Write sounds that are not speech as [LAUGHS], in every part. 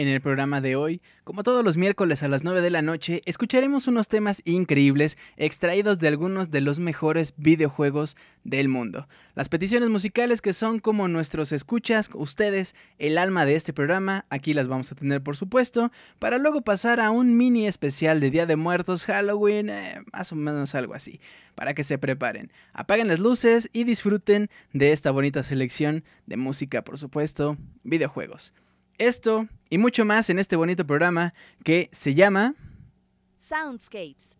En el programa de hoy, como todos los miércoles a las 9 de la noche, escucharemos unos temas increíbles extraídos de algunos de los mejores videojuegos del mundo. Las peticiones musicales que son como nuestros escuchas, ustedes, el alma de este programa, aquí las vamos a tener por supuesto, para luego pasar a un mini especial de Día de Muertos, Halloween, eh, más o menos algo así, para que se preparen. Apaguen las luces y disfruten de esta bonita selección de música, por supuesto, videojuegos. Esto y mucho más en este bonito programa que se llama Soundscapes.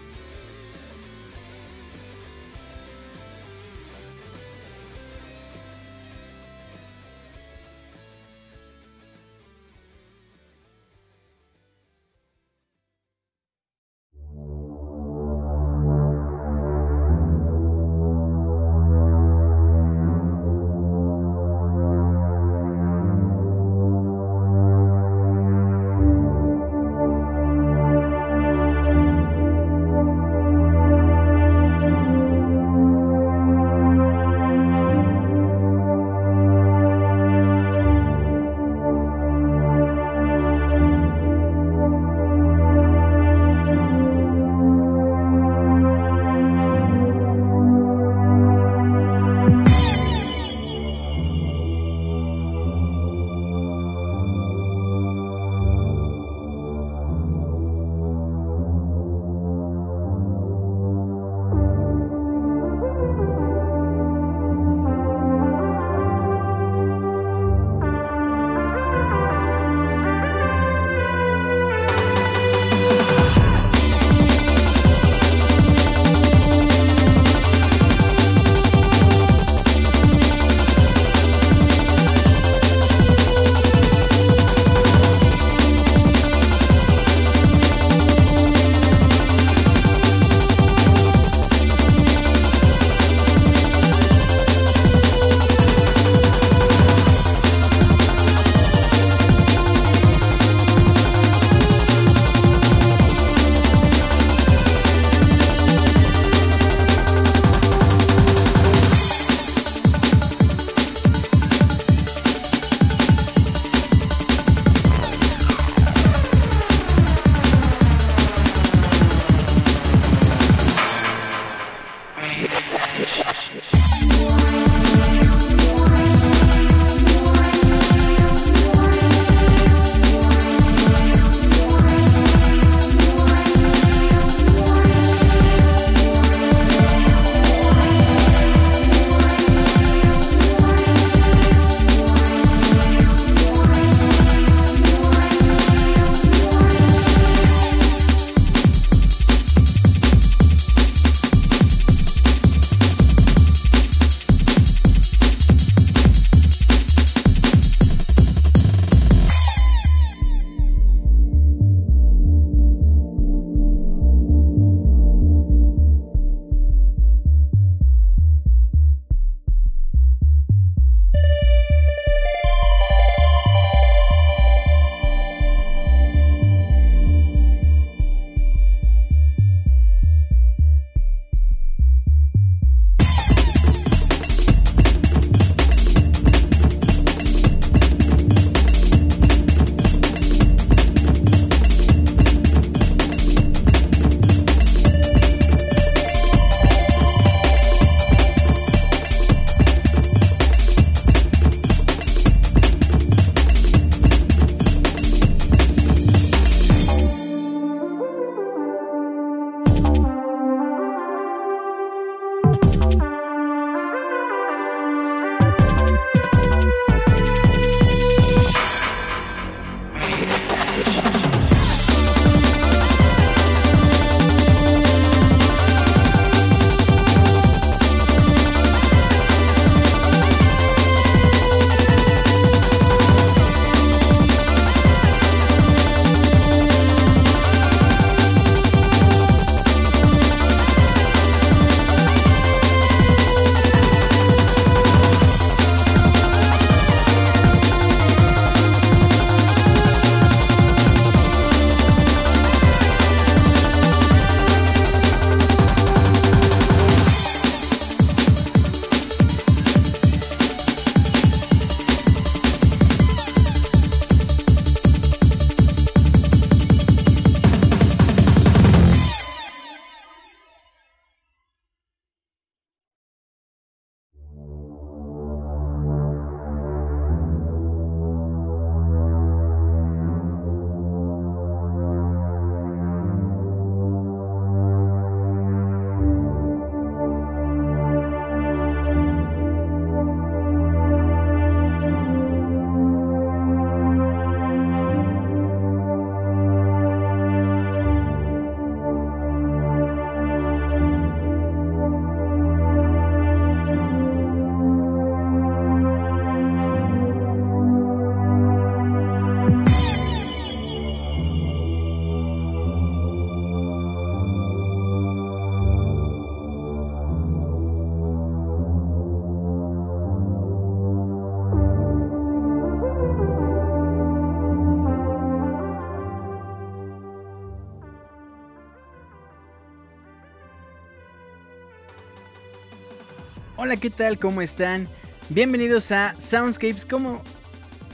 Hola, ¿qué tal? ¿Cómo están? Bienvenidos a Soundscapes. ¿Cómo,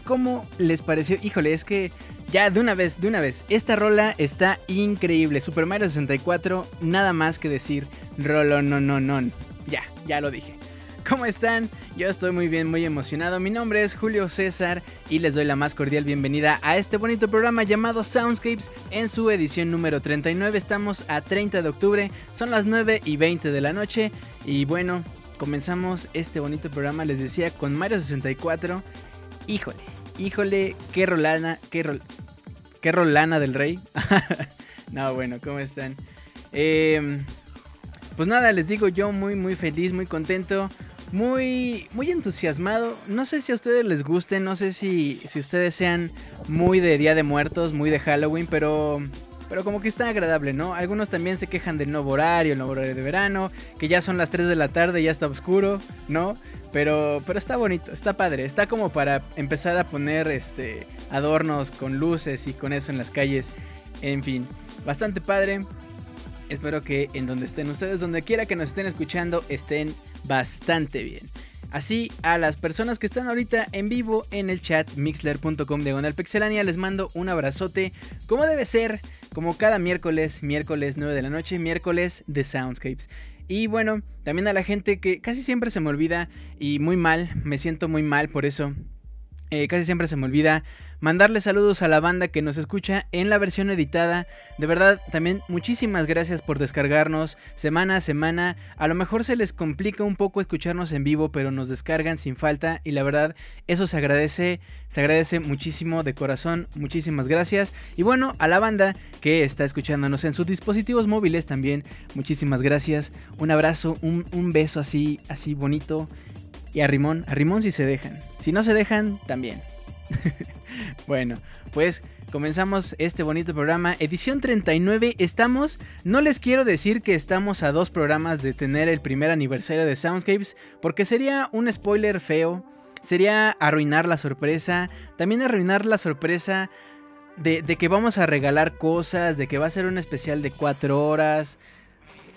¿Cómo les pareció? Híjole, es que ya de una vez, de una vez. Esta rola está increíble. Super Mario 64, nada más que decir. Rolo, no, no, no. Ya, ya lo dije. ¿Cómo están? Yo estoy muy bien, muy emocionado. Mi nombre es Julio César y les doy la más cordial bienvenida a este bonito programa llamado Soundscapes en su edición número 39. Estamos a 30 de octubre, son las 9 y 20 de la noche y bueno, comenzamos este bonito programa, les decía, con Mario 64. Híjole, híjole, qué rolana, qué, qué rolana del rey. [LAUGHS] no, bueno, ¿cómo están? Em, pues nada, les digo yo muy, muy feliz, muy contento muy, muy entusiasmado. No sé si a ustedes les guste, no sé si, si ustedes sean muy de Día de Muertos, muy de Halloween, pero, pero como que está agradable, ¿no? Algunos también se quejan del nuevo horario, el nuevo horario de verano, que ya son las 3 de la tarde, ya está oscuro, ¿no? Pero, pero está bonito, está padre, está como para empezar a poner este adornos con luces y con eso en las calles. En fin, bastante padre. Espero que en donde estén ustedes, donde quiera que nos estén escuchando, estén bastante bien. Así, a las personas que están ahorita en vivo en el chat mixler.com de pixelania les mando un abrazote, como debe ser, como cada miércoles, miércoles 9 de la noche, miércoles de Soundscapes. Y bueno, también a la gente que casi siempre se me olvida y muy mal, me siento muy mal por eso. Eh, casi siempre se me olvida mandarle saludos a la banda que nos escucha en la versión editada. De verdad, también muchísimas gracias por descargarnos semana a semana. A lo mejor se les complica un poco escucharnos en vivo, pero nos descargan sin falta y la verdad, eso se agradece, se agradece muchísimo de corazón. Muchísimas gracias. Y bueno, a la banda que está escuchándonos en sus dispositivos móviles también, muchísimas gracias. Un abrazo, un, un beso así, así bonito. Y a Rimón, a Rimón si se dejan. Si no se dejan, también. [LAUGHS] bueno, pues comenzamos este bonito programa. Edición 39. Estamos, no les quiero decir que estamos a dos programas de tener el primer aniversario de Soundscapes, porque sería un spoiler feo. Sería arruinar la sorpresa. También arruinar la sorpresa de, de que vamos a regalar cosas, de que va a ser un especial de cuatro horas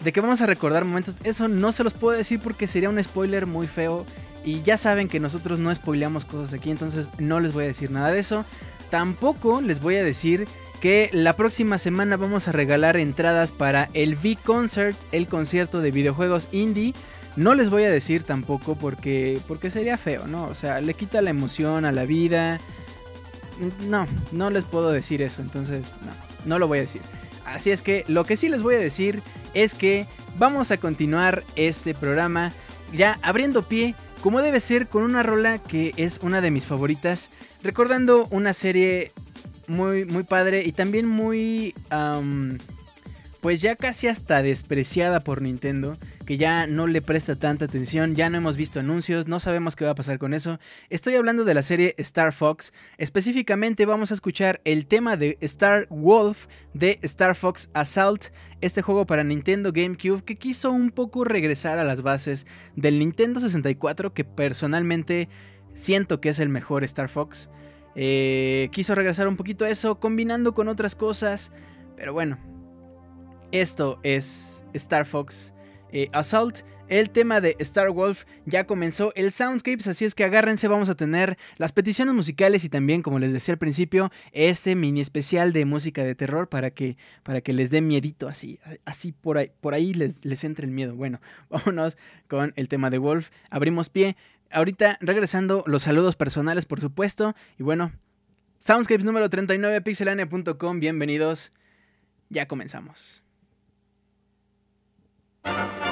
de que vamos a recordar momentos, eso no se los puedo decir porque sería un spoiler muy feo. Y ya saben que nosotros no spoileamos cosas aquí, entonces no les voy a decir nada de eso. Tampoco les voy a decir que la próxima semana vamos a regalar entradas para el V-Concert, el concierto de videojuegos indie. No les voy a decir tampoco porque, porque sería feo, ¿no? O sea, le quita la emoción a la vida. No, no les puedo decir eso, entonces no, no lo voy a decir. Así es que lo que sí les voy a decir es que vamos a continuar este programa ya abriendo pie como debe ser con una rola que es una de mis favoritas, recordando una serie muy muy padre y también muy pues ya casi hasta despreciada por Nintendo, que ya no le presta tanta atención, ya no hemos visto anuncios, no sabemos qué va a pasar con eso. Estoy hablando de la serie Star Fox, específicamente vamos a escuchar el tema de Star Wolf de Star Fox Assault, este juego para Nintendo GameCube que quiso un poco regresar a las bases del Nintendo 64, que personalmente siento que es el mejor Star Fox. Eh, quiso regresar un poquito a eso, combinando con otras cosas, pero bueno, esto es Star Fox eh, Assault. El tema de Star Wolf ya comenzó el Soundscapes, así es que agárrense, vamos a tener las peticiones musicales y también, como les decía al principio, este mini especial de música de terror para que, para que les dé miedito, así, así por ahí, por ahí les, les entre el miedo. Bueno, [LAUGHS] vámonos con el tema de Wolf. Abrimos pie. Ahorita regresando los saludos personales, por supuesto. Y bueno, Soundscapes número 39, pixelania.com, bienvenidos. Ya comenzamos. Thank you.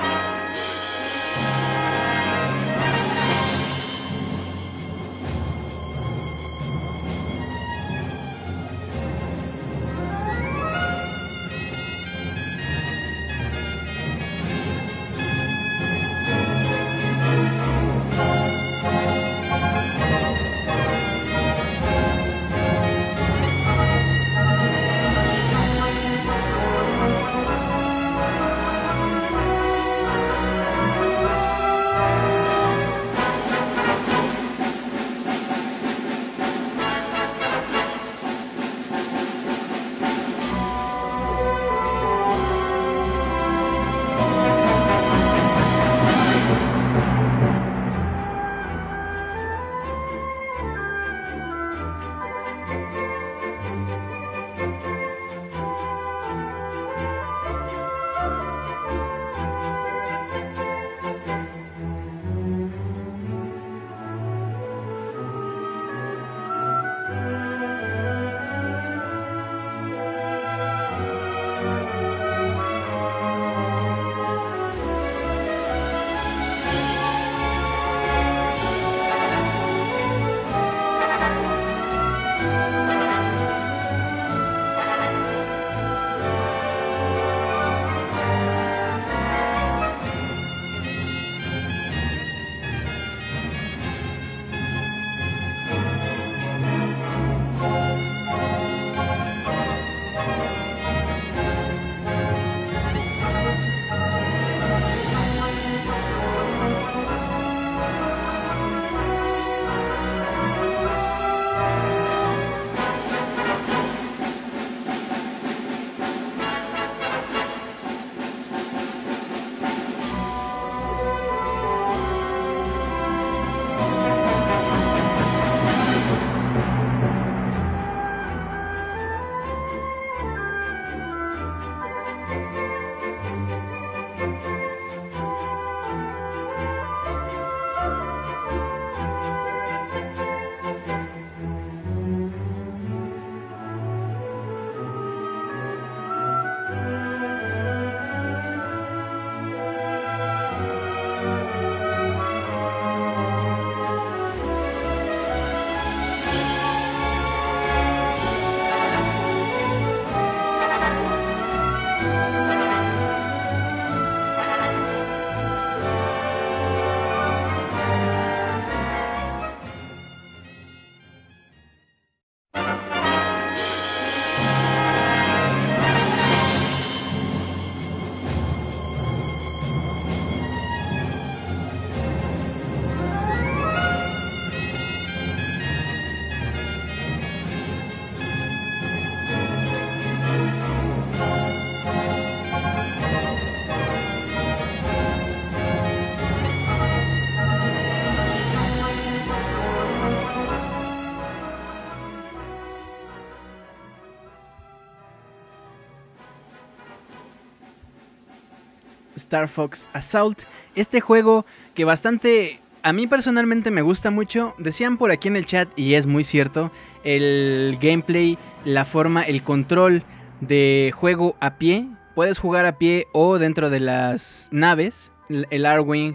Star Fox Assault. Este juego que bastante a mí personalmente me gusta mucho. Decían por aquí en el chat, y es muy cierto, el gameplay, la forma, el control de juego a pie. Puedes jugar a pie o dentro de las naves, el Arwing,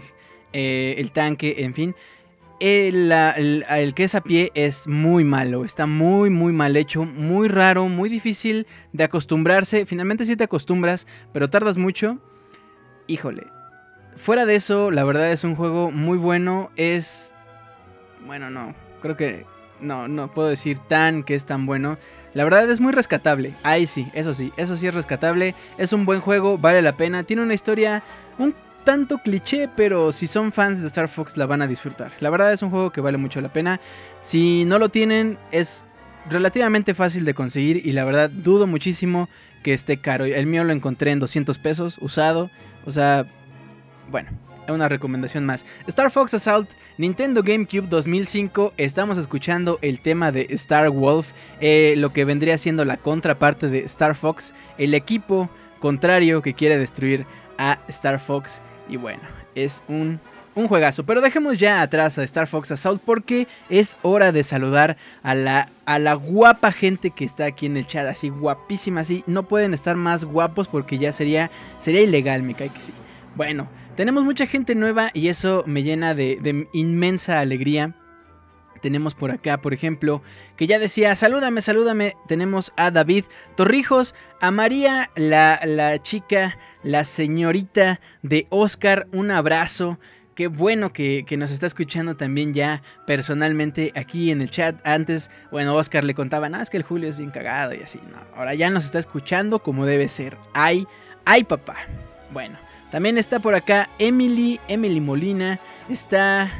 eh, el tanque, en fin. El, el, que es a pie es muy malo, está muy muy mal hecho, muy raro, muy difícil de acostumbrarse. Finalmente sí te acostumbras, pero tardas mucho. Híjole, Fuera de eso, la verdad es un juego muy bueno. Es. Bueno, no. Creo que. No, no puedo decir tan que es tan bueno. La verdad es muy rescatable. Ahí sí, eso sí, eso sí es rescatable. Es un buen juego, vale la pena. Tiene una historia un tanto cliché, pero si son fans de Star Fox la van a disfrutar. La verdad es un juego que vale mucho la pena. Si no lo tienen, es relativamente fácil de conseguir y la verdad dudo muchísimo que esté caro. El mío lo encontré en 200 pesos, usado. O sea, bueno, una recomendación más. Star Fox Assault, Nintendo GameCube 2005. Estamos escuchando el tema de Star Wolf, eh, lo que vendría siendo la contraparte de Star Fox, el equipo contrario que quiere destruir a Star Fox. Y bueno, es un, un juegazo. Pero dejemos ya atrás a Star Fox Assault porque es hora de saludar a la, a la guapa gente que está aquí en el chat. Así guapísima, así. No pueden estar más guapos porque ya sería, sería ilegal, me cae que sí. Bueno. Tenemos mucha gente nueva y eso me llena de, inmensa alegría. Tenemos por acá, por ejemplo, que ya decía, salúdame, salúdame. Tenemos a David Torrijos, a María, la, la chica, la señorita de Oscar, un abrazo. Qué bueno que, que, nos está escuchando también ya personalmente aquí en el chat. Antes, bueno, Oscar le contaba, no, es que el Julio es bien cagado y así. No, ahora ya nos está escuchando como debe ser. Ay, ay, papá. Bueno, también está por acá Emily, Emily Molina. Está...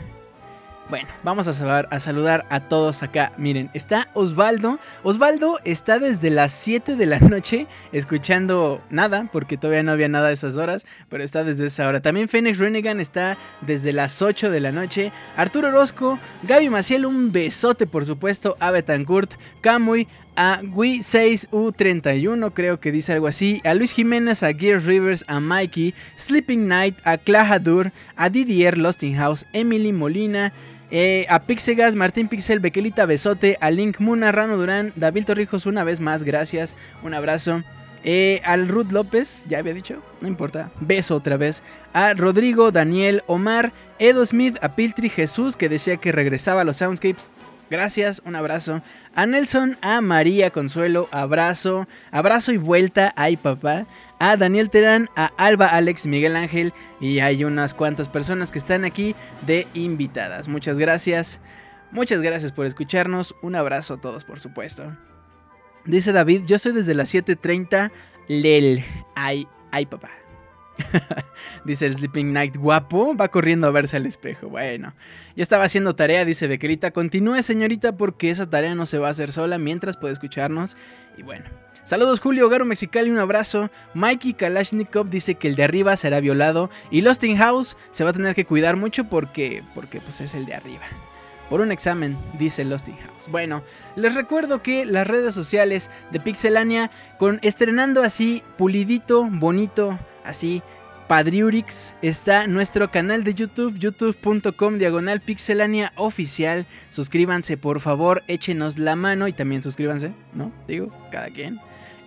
Bueno, vamos a, saludar a todos acá. Miren, está Osvaldo. Osvaldo está desde las 7 de la noche escuchando nada, porque todavía no había nada a esas horas, pero está desde esa hora. También Phoenix Renegan está desde las 8 de la noche. Arturo Orozco, Gaby Maciel, un besote por supuesto. A Betancourt, Camuy, a Wii6U31, creo que dice algo así, a Luis Jiménez, a Gears Rivers, a Mikey, Sleeping Night, a Clajadur, a Didier House, Emily Molina, eh, a Pixegas, Martín Pixel, Bequelita Besote, a Link Muna, Rano Durán, David Torrijos, una vez más, gracias, un abrazo. Eh, al Ruth López, ya había dicho, no importa, beso otra vez. A Rodrigo, Daniel, Omar, Edo Smith, a Piltri Jesús, que decía que regresaba a los Soundscapes. Gracias, un abrazo. A Nelson, a María Consuelo, abrazo. Abrazo y vuelta, ay papá. A Daniel Terán, a Alba, Alex, Miguel Ángel y hay unas cuantas personas que están aquí de invitadas. Muchas gracias. Muchas gracias por escucharnos. Un abrazo a todos, por supuesto. Dice David, yo soy desde las 7.30. Lel. Ay, ay papá. [LAUGHS] dice el Sleeping Night guapo, va corriendo a verse al espejo. Bueno, yo estaba haciendo tarea, dice Bequerita. Continúe, señorita, porque esa tarea no se va a hacer sola mientras puede escucharnos. Y bueno. Saludos Julio, Garo Mexicali, un abrazo. Mikey Kalashnikov dice que el de arriba será violado. Y Lost in House se va a tener que cuidar mucho porque, porque pues es el de arriba. Por un examen, dice Lost in House. Bueno, les recuerdo que las redes sociales de Pixelania, con estrenando así, pulidito, bonito, así Padriurix está nuestro canal de YouTube, youtube.com diagonal pixelania oficial. Suscríbanse por favor, échenos la mano y también suscríbanse, ¿no? Digo, cada quien.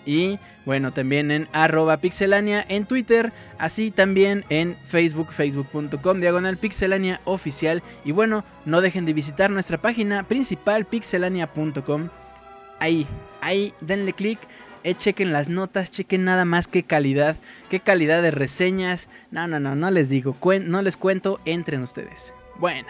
Y bueno, también en arroba pixelania en Twitter, así también en Facebook, facebook.com diagonal pixelania oficial. Y bueno, no dejen de visitar nuestra página principal pixelania.com. Ahí, ahí, denle click eh, chequen las notas, chequen nada más qué calidad, qué calidad de reseñas. No, no, no, no les digo, no les cuento, entren ustedes. Bueno,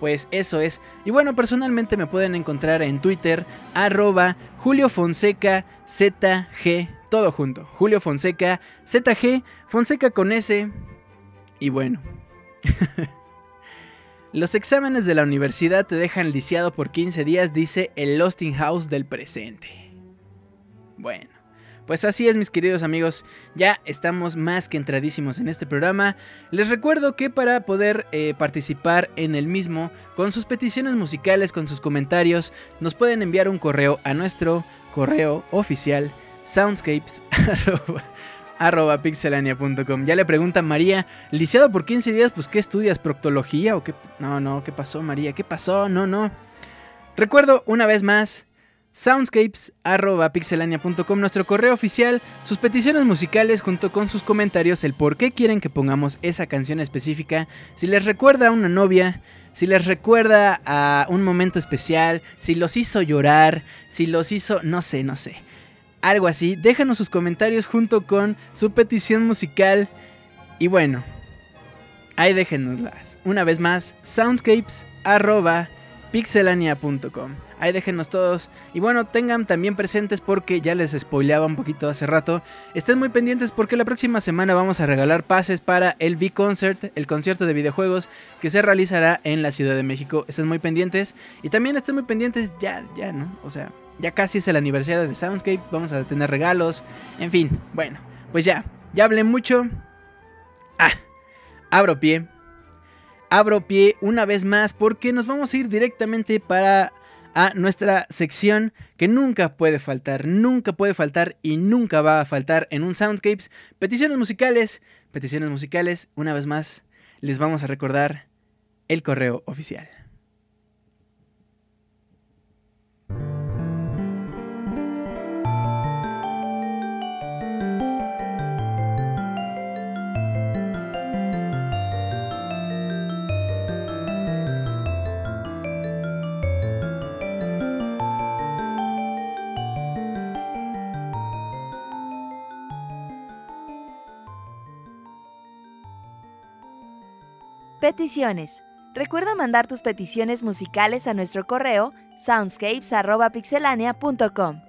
pues eso es. Y bueno, personalmente me pueden encontrar en Twitter, arroba Julio Fonseca ZG, todo junto. Julio Fonseca ZG, Fonseca con S. Y bueno. [LAUGHS] Los exámenes de la universidad te dejan lisiado por 15 días, dice el Losting House del presente. Bueno. Pues así es, mis queridos amigos, ya estamos más que entradísimos en este programa. Les recuerdo que para poder eh, participar en el mismo, con sus peticiones musicales, con sus comentarios, nos pueden enviar un correo a nuestro correo oficial soundscapes arroba pixelania.com. Ya le pregunta María, lisiado por 15 días, pues ¿qué estudias? ¿Proctología o qué? No, no, ¿qué pasó María? ¿Qué pasó? No, no. Recuerdo una vez más, soundscapes.pixelania.com, nuestro correo oficial, sus peticiones musicales junto con sus comentarios, el por qué quieren que pongamos esa canción específica, si les recuerda a una novia, si les recuerda a un momento especial, si los hizo llorar, si los hizo, no sé, no sé, algo así, déjanos sus comentarios junto con su petición musical y bueno, ahí déjenoslas. Una vez más, soundscapes.pixelania.com. Ahí déjenos todos. Y bueno, tengan también presentes porque ya les spoileaba un poquito hace rato. Estén muy pendientes porque la próxima semana vamos a regalar pases para el V-Concert, el concierto de videojuegos que se realizará en la Ciudad de México. Estén muy pendientes. Y también estén muy pendientes ya, ya, ¿no? O sea, ya casi es el aniversario de Soundscape. Vamos a tener regalos. En fin, bueno, pues ya. Ya hablé mucho. Ah, abro pie. Abro pie una vez más porque nos vamos a ir directamente para a nuestra sección que nunca puede faltar, nunca puede faltar y nunca va a faltar en un Soundscapes. Peticiones musicales, peticiones musicales, una vez más, les vamos a recordar el correo oficial. Peticiones. Recuerda mandar tus peticiones musicales a nuestro correo soundscapes.pixelania.com.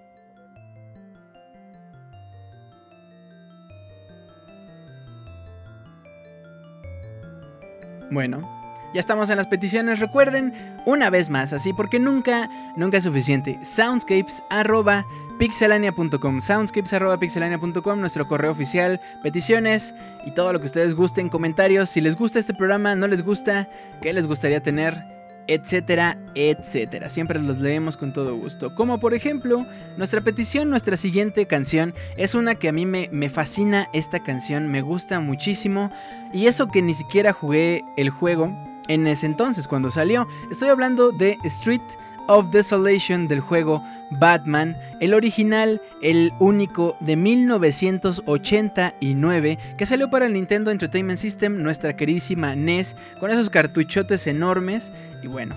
Bueno, ya estamos en las peticiones, recuerden, una vez más, así porque nunca, nunca es suficiente. Soundscapes.pixelania.com Soundscapes.pixelania.com, nuestro correo oficial, peticiones y todo lo que ustedes gusten, comentarios. Si les gusta este programa, no les gusta, ¿qué les gustaría tener? etcétera, etcétera. Siempre los leemos con todo gusto. Como por ejemplo, nuestra petición, nuestra siguiente canción, es una que a mí me, me fascina esta canción, me gusta muchísimo. Y eso que ni siquiera jugué el juego, en ese entonces cuando salió. Estoy hablando de Street of Desolation del juego Batman, el original, el único de 1989 que salió para el Nintendo Entertainment System, nuestra queridísima NES, con esos cartuchotes enormes y bueno.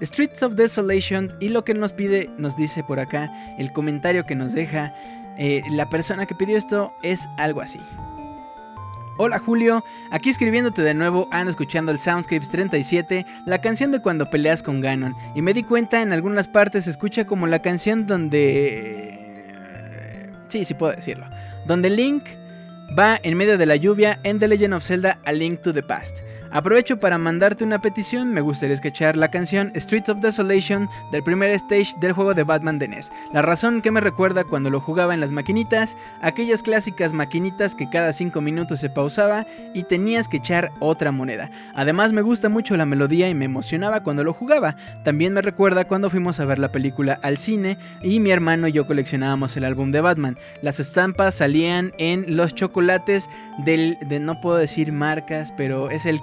Streets of Desolation y lo que nos pide, nos dice por acá, el comentario que nos deja eh, la persona que pidió esto es algo así. Hola Julio, aquí escribiéndote de nuevo, ando escuchando el Soundscapes 37, la canción de cuando peleas con Ganon, y me di cuenta en algunas partes se escucha como la canción donde... Sí, sí puedo decirlo. Donde Link va en medio de la lluvia en The Legend of Zelda A Link to the Past. Aprovecho para mandarte una petición, me gustaría escuchar la canción Streets of Desolation del primer stage del juego de Batman de NES. La razón que me recuerda cuando lo jugaba en las maquinitas, aquellas clásicas maquinitas que cada 5 minutos se pausaba y tenías que echar otra moneda. Además me gusta mucho la melodía y me emocionaba cuando lo jugaba. También me recuerda cuando fuimos a ver la película al cine y mi hermano y yo coleccionábamos el álbum de Batman. Las estampas salían en los chocolates del, de no puedo decir marcas, pero es el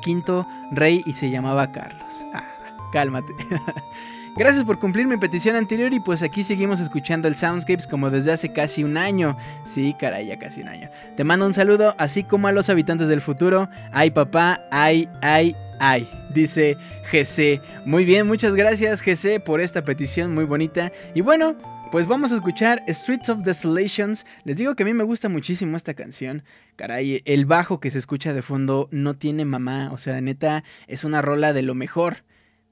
rey y se llamaba Carlos. Ah, cálmate. [LAUGHS] Gracias por cumplir mi petición anterior y pues aquí seguimos escuchando el Soundscapes como desde hace casi un año. Sí, caray, ya casi un año. Te mando un saludo, así como a los habitantes del futuro. Ay papá, ay, ay, ay, dice GC. Muy bien, muchas gracias GC por esta petición muy bonita. Y bueno, pues vamos a escuchar Streets of Desolations. Les digo que a mí me gusta muchísimo esta canción. Caray, el bajo que se escucha de fondo no tiene mamá. O sea, neta, es una rola de lo mejor.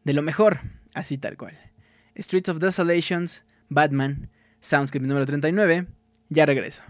De lo mejor. Así tal cual. Streets of Desolations, Batman, Soundscape número 39. Ya regreso.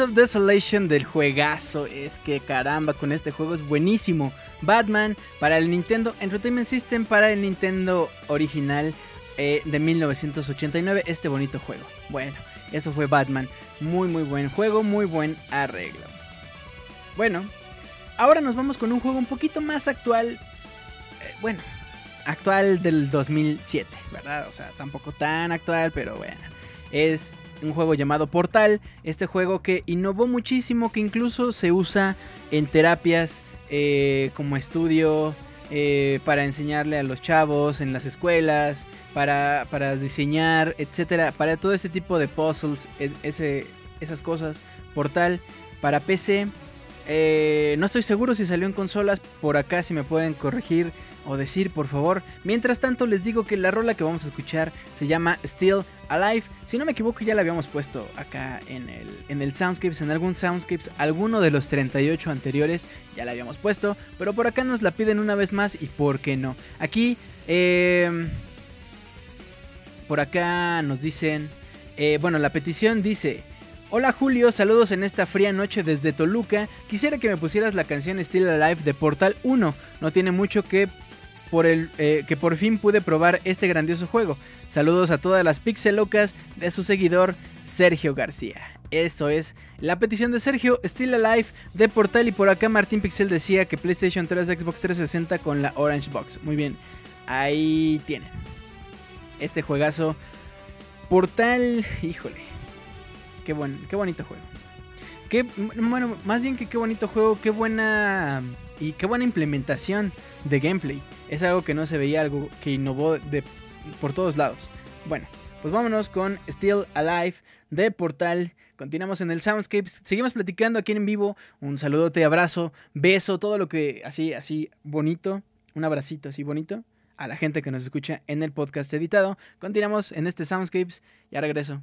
Of Desolation del juegazo. Es que caramba, con este juego es buenísimo. Batman para el Nintendo Entertainment System, para el Nintendo original eh, de 1989. Este bonito juego. Bueno, eso fue Batman. Muy, muy buen juego, muy buen arreglo. Bueno, ahora nos vamos con un juego un poquito más actual. Eh, bueno, actual del 2007, ¿verdad? O sea, tampoco tan actual, pero bueno. Es un juego llamado Portal, este juego que innovó muchísimo, que incluso se usa en terapias eh, como estudio eh, para enseñarle a los chavos en las escuelas, para, para diseñar, etcétera, para todo ese tipo de puzzles, e, ese, esas cosas. Portal para PC. Eh, no estoy seguro si salió en consolas. Por acá, si me pueden corregir o decir, por favor. Mientras tanto, les digo que la rola que vamos a escuchar se llama Still Alive. Si no me equivoco, ya la habíamos puesto acá en el, en el Soundscapes, en algún Soundscapes, alguno de los 38 anteriores ya la habíamos puesto. Pero por acá nos la piden una vez más y por qué no. Aquí, eh, por acá nos dicen, eh, bueno, la petición dice... Hola Julio, saludos en esta fría noche desde Toluca. Quisiera que me pusieras la canción Still Alive de Portal 1. No tiene mucho que por el eh, que por fin pude probar este grandioso juego. Saludos a todas las pixelocas de su seguidor Sergio García. Esto es la petición de Sergio, Still Alive de Portal y por acá Martín Pixel decía que PlayStation 3 Xbox 360 con la Orange Box. Muy bien, ahí tienen. Este juegazo Portal, híjole qué, buen, qué bonito juego. Qué, bueno, más bien que qué bonito juego, qué buena y qué buena implementación de gameplay. Es algo que no se veía, algo que innovó de, por todos lados. Bueno, pues vámonos con Still Alive de Portal. Continuamos en el Soundscape. Seguimos platicando aquí en vivo. Un saludote, abrazo, beso, todo lo que así, así bonito. Un abracito así bonito a la gente que nos escucha en el podcast editado. Continuamos en este Soundscapes. Ya regreso.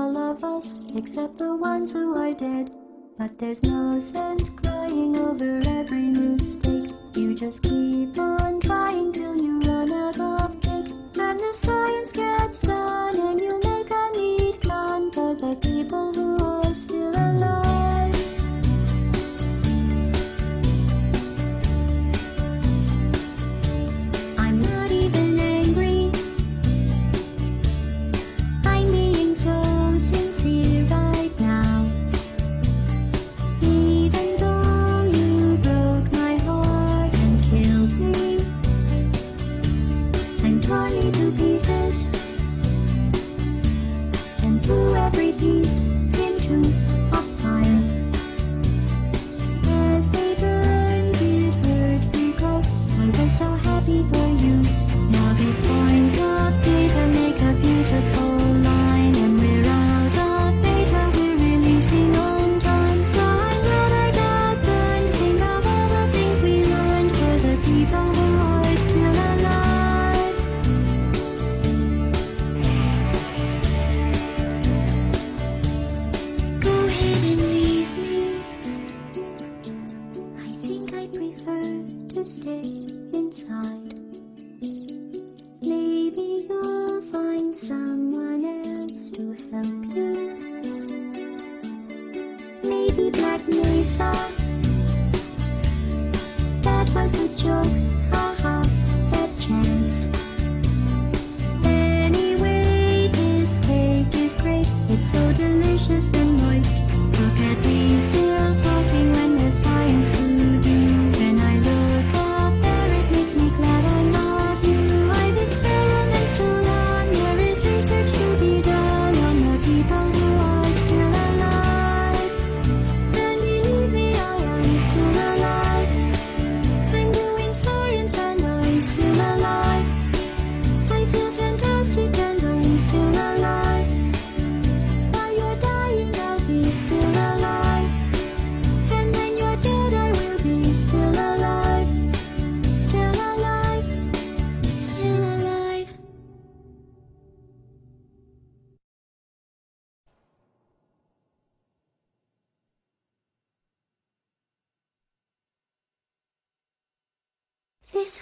of us, except the ones who are dead. But there's no sense crying over every mistake. You just keep on trying till you run out of cake. The science gets done, and you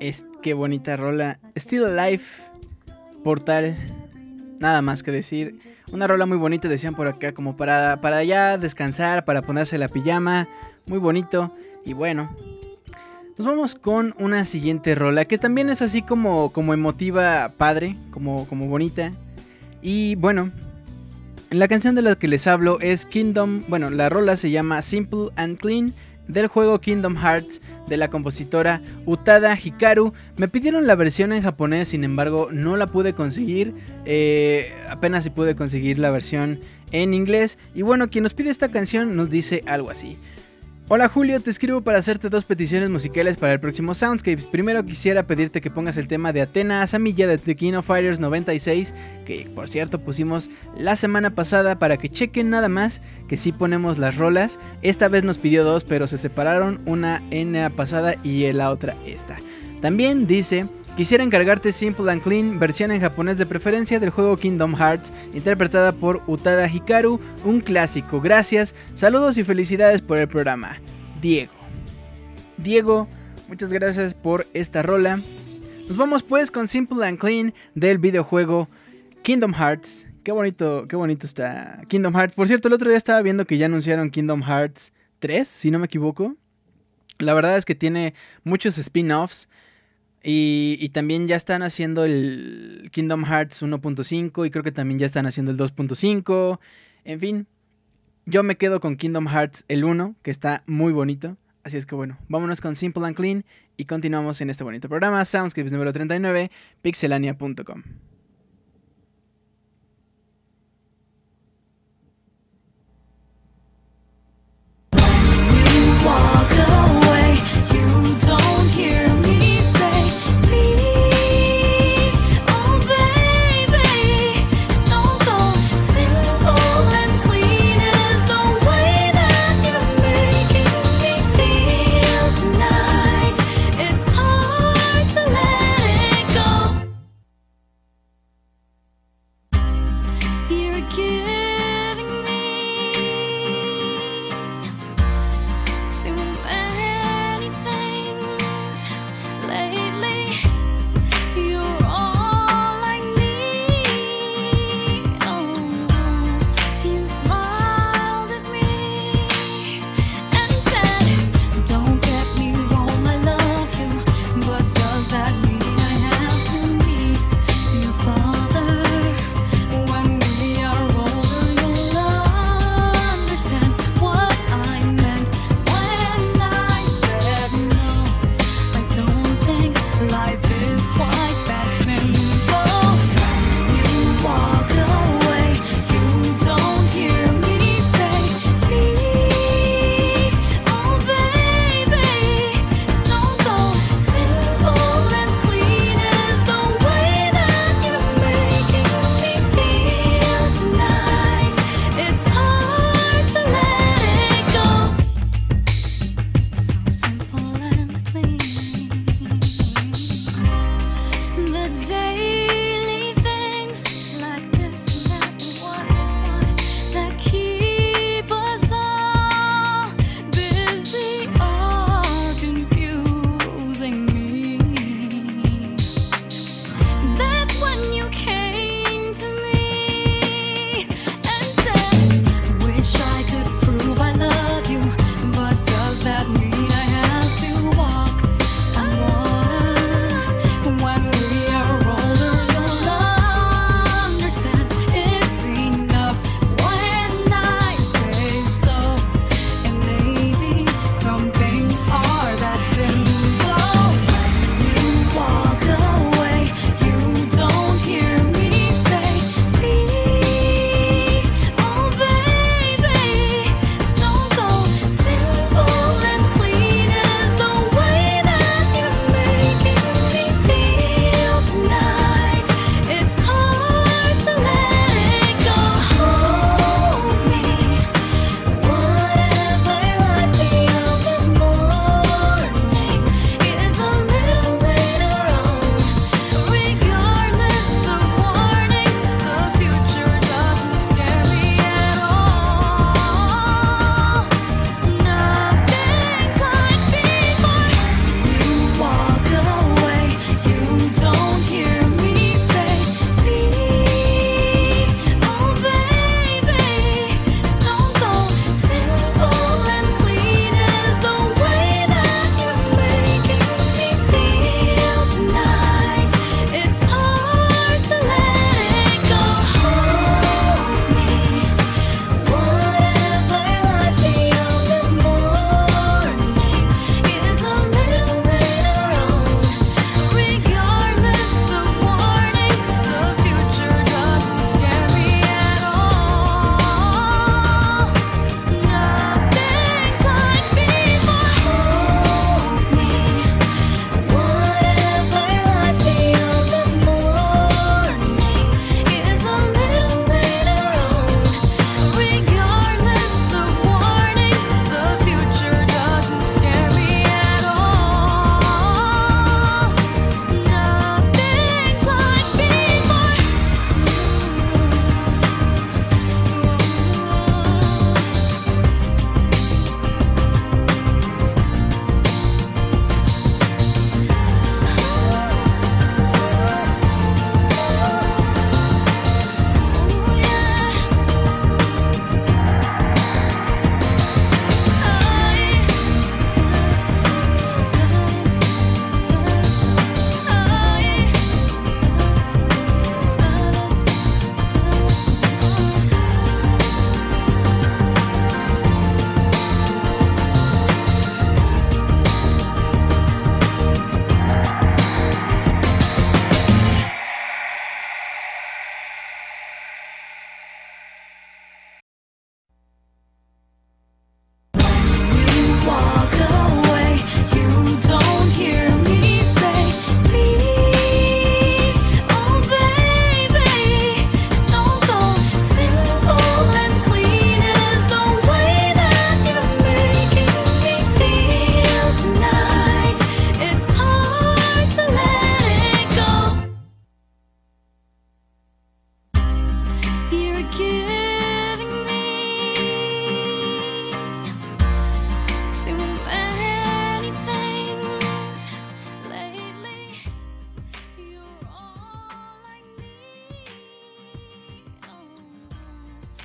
Es, qué bonita rola. Still Alive, Portal. Nada más que decir. Una rola muy bonita, decían por acá, como para, para ya descansar, para ponerse la pijama. Muy bonito. Y bueno, nos vamos con una siguiente rola que también es así como, como emotiva, padre, como, como bonita. Y bueno, la canción de la que les hablo es Kingdom. Bueno, la rola se llama Simple and Clean del juego Kingdom Hearts de la compositora Utada Hikaru. Me pidieron la versión en japonés, sin embargo no la pude conseguir. Eh, apenas si pude conseguir la versión en inglés. Y bueno, quien nos pide esta canción nos dice algo así. Hola Julio, te escribo para hacerte dos peticiones musicales para el próximo Soundscapes. Primero quisiera pedirte que pongas el tema de Atena Asamilla de The King of Fighters 96, que por cierto pusimos la semana pasada para que chequen nada más que sí ponemos las rolas. Esta vez nos pidió dos, pero se separaron, una en la pasada y en la otra esta. También dice, quisiera encargarte Simple and Clean, versión en japonés de preferencia del juego Kingdom Hearts, interpretada por Utada Hikaru, un clásico. Gracias, saludos y felicidades por el programa. Diego. Diego, muchas gracias por esta rola. Nos vamos pues con Simple and Clean del videojuego Kingdom Hearts. Qué bonito, qué bonito está Kingdom Hearts. Por cierto, el otro día estaba viendo que ya anunciaron Kingdom Hearts 3, si no me equivoco. La verdad es que tiene muchos spin-offs. Y, también ya están haciendo el Kingdom Hearts 1.5 y creo que también ya están haciendo el 2.5. En fin, yo me quedo con Kingdom Hearts el 1, que está muy bonito. Así es que bueno, vámonos con Simple and Clean y continuamos en este bonito programa, Soundscapes número 39, pixelania.com. walk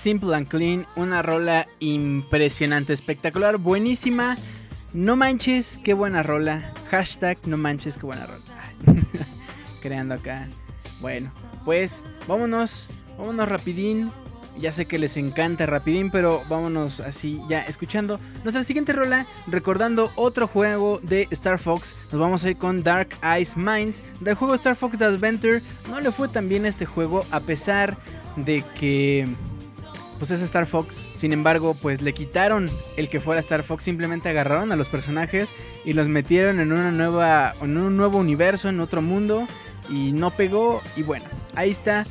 Simple and Clean, una rola impresionante, espectacular, buenísima. No manches, qué buena rola. Hashtag no manches, qué buena rola. [LAUGHS] Creando acá. Bueno, pues vámonos, vámonos rapidín. Ya sé que les encanta rapidín, pero vámonos así ya escuchando. Nuestra siguiente rola, recordando otro juego de Star Fox, nos vamos a ir con Dark Ice Minds. Del juego Star Fox Adventure, no le fue tan bien este juego a pesar de que pues es Star Fox. Sin embargo, pues le quitaron el que fuera Star Fox, simplemente agarraron a los personajes y los metieron en una nueva en un nuevo universo, en otro mundo y no pegó y bueno, ahí está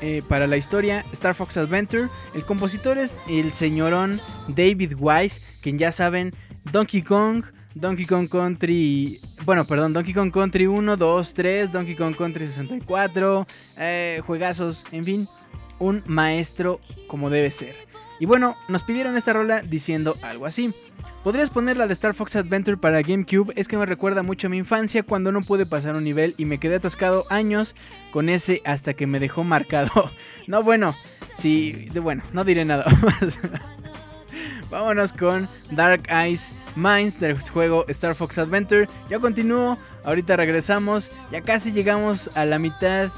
eh, para la historia Star Fox Adventure. El compositor es el señorón David Wise, quien ya saben, Donkey Kong, Donkey Kong Country, bueno, perdón, Donkey Kong Country 1, 2, 3, Donkey Kong Country 64, eh, juegazos, en fin, un maestro como debe ser. Y bueno, nos pidieron esta rola diciendo algo así. Podrías poner la de Star Fox Adventure para GameCube, es que me recuerda mucho a mi infancia cuando no pude pasar un nivel y me quedé atascado años con ese hasta que me dejó marcado. [LAUGHS] No, bueno, sí, de bueno, no diré nada [LAUGHS] más. Vámonos con Dark Eyes Minds del juego Star Fox Adventure. Ya continúo, ahorita regresamos, ya casi llegamos a la mitad.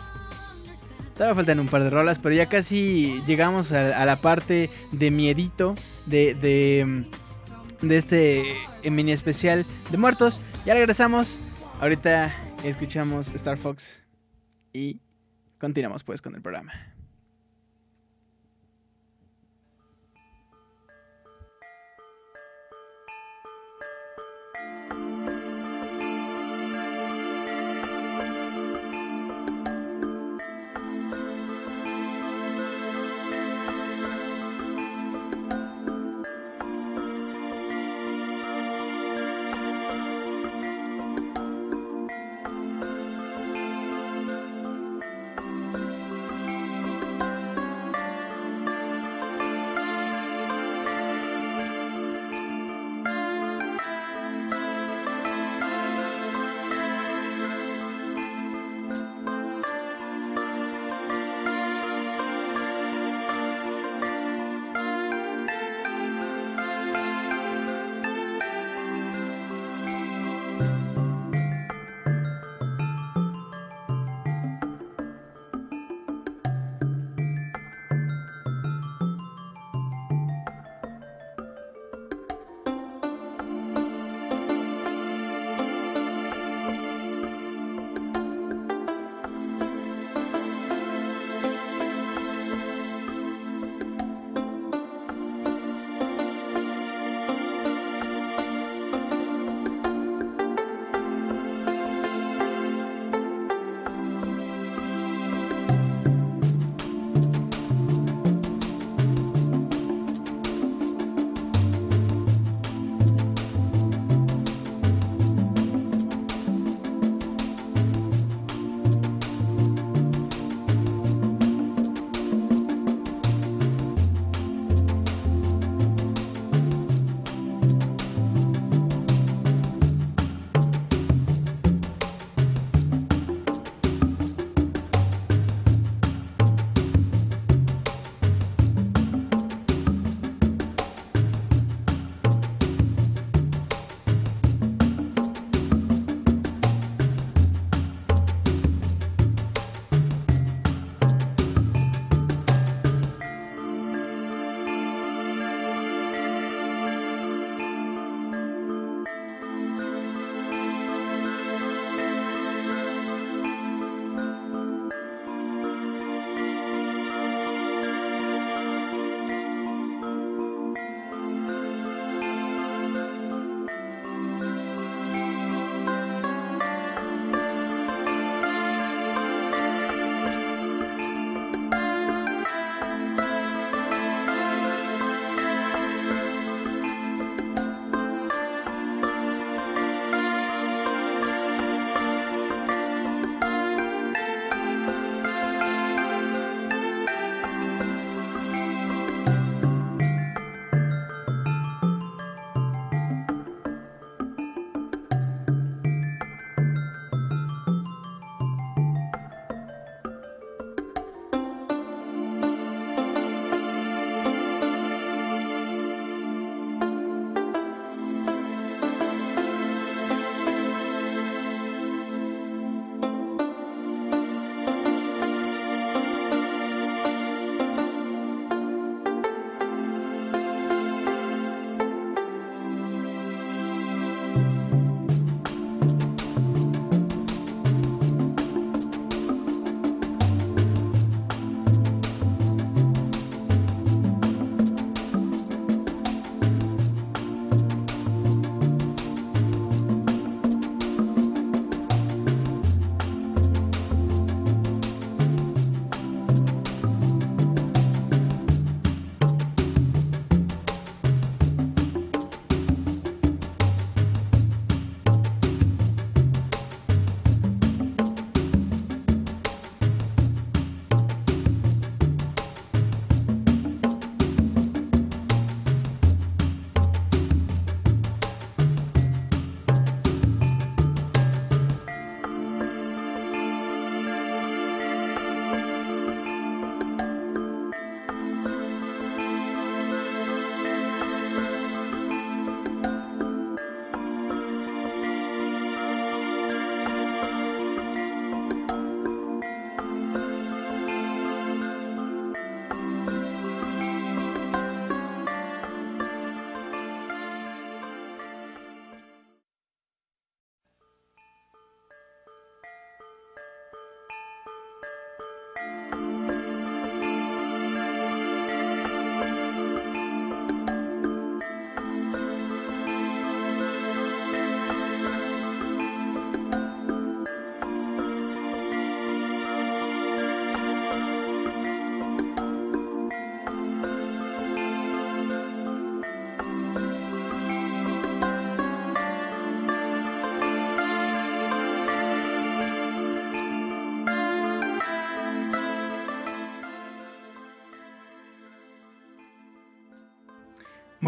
Todavía faltan un par de rolas, pero ya casi llegamos a, a la parte de miedito de, de, de este eh, mini especial de muertos. Ya regresamos, ahorita escuchamos Star Fox y continuamos pues con el programa.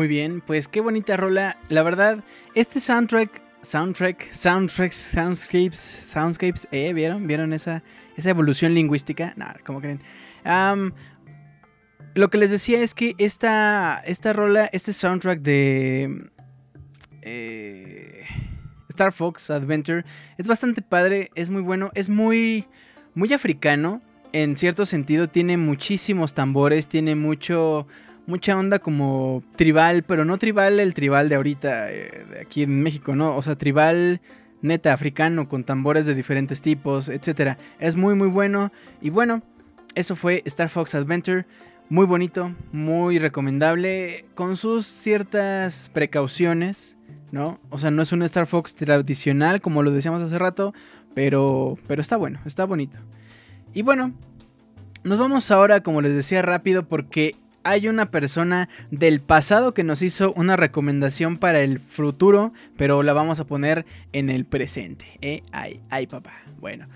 Muy bien, pues qué bonita rola. La verdad, este soundtrack, soundtrack, soundtracks, soundscapes, soundscapes, ¿eh? ¿Vieron? ¿Vieron esa, esa evolución lingüística? Nada, ¿cómo creen? Lo que les decía es que esta, esta rola, este soundtrack de eh, Star Fox Adventure es bastante padre, es muy bueno, es muy, muy africano. En cierto sentido, tiene muchísimos tambores, tiene mucho, mucha onda como tribal, pero no tribal el tribal de ahorita, eh, de aquí en México, ¿no? O sea, tribal neta africano con tambores de diferentes tipos, etcétera. Es muy muy bueno y bueno, eso fue Star Fox Adventure. Muy bonito, muy recomendable, con sus ciertas precauciones, ¿no? O sea, no es un Star Fox tradicional, como lo decíamos hace rato, pero, pero está bueno, está bonito. Y bueno, nos vamos ahora, como les decía, rápido, porque hay una persona del pasado que nos hizo una recomendación para el futuro, pero la vamos a poner en el presente. ¿eh? Ay, ay, papá. Bueno.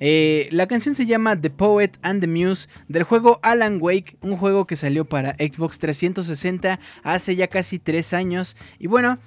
Eh, la canción se llama The Poet and the Muse del juego Alan Wake, un juego que salió para Xbox 360 hace ya casi 3 años. Y bueno,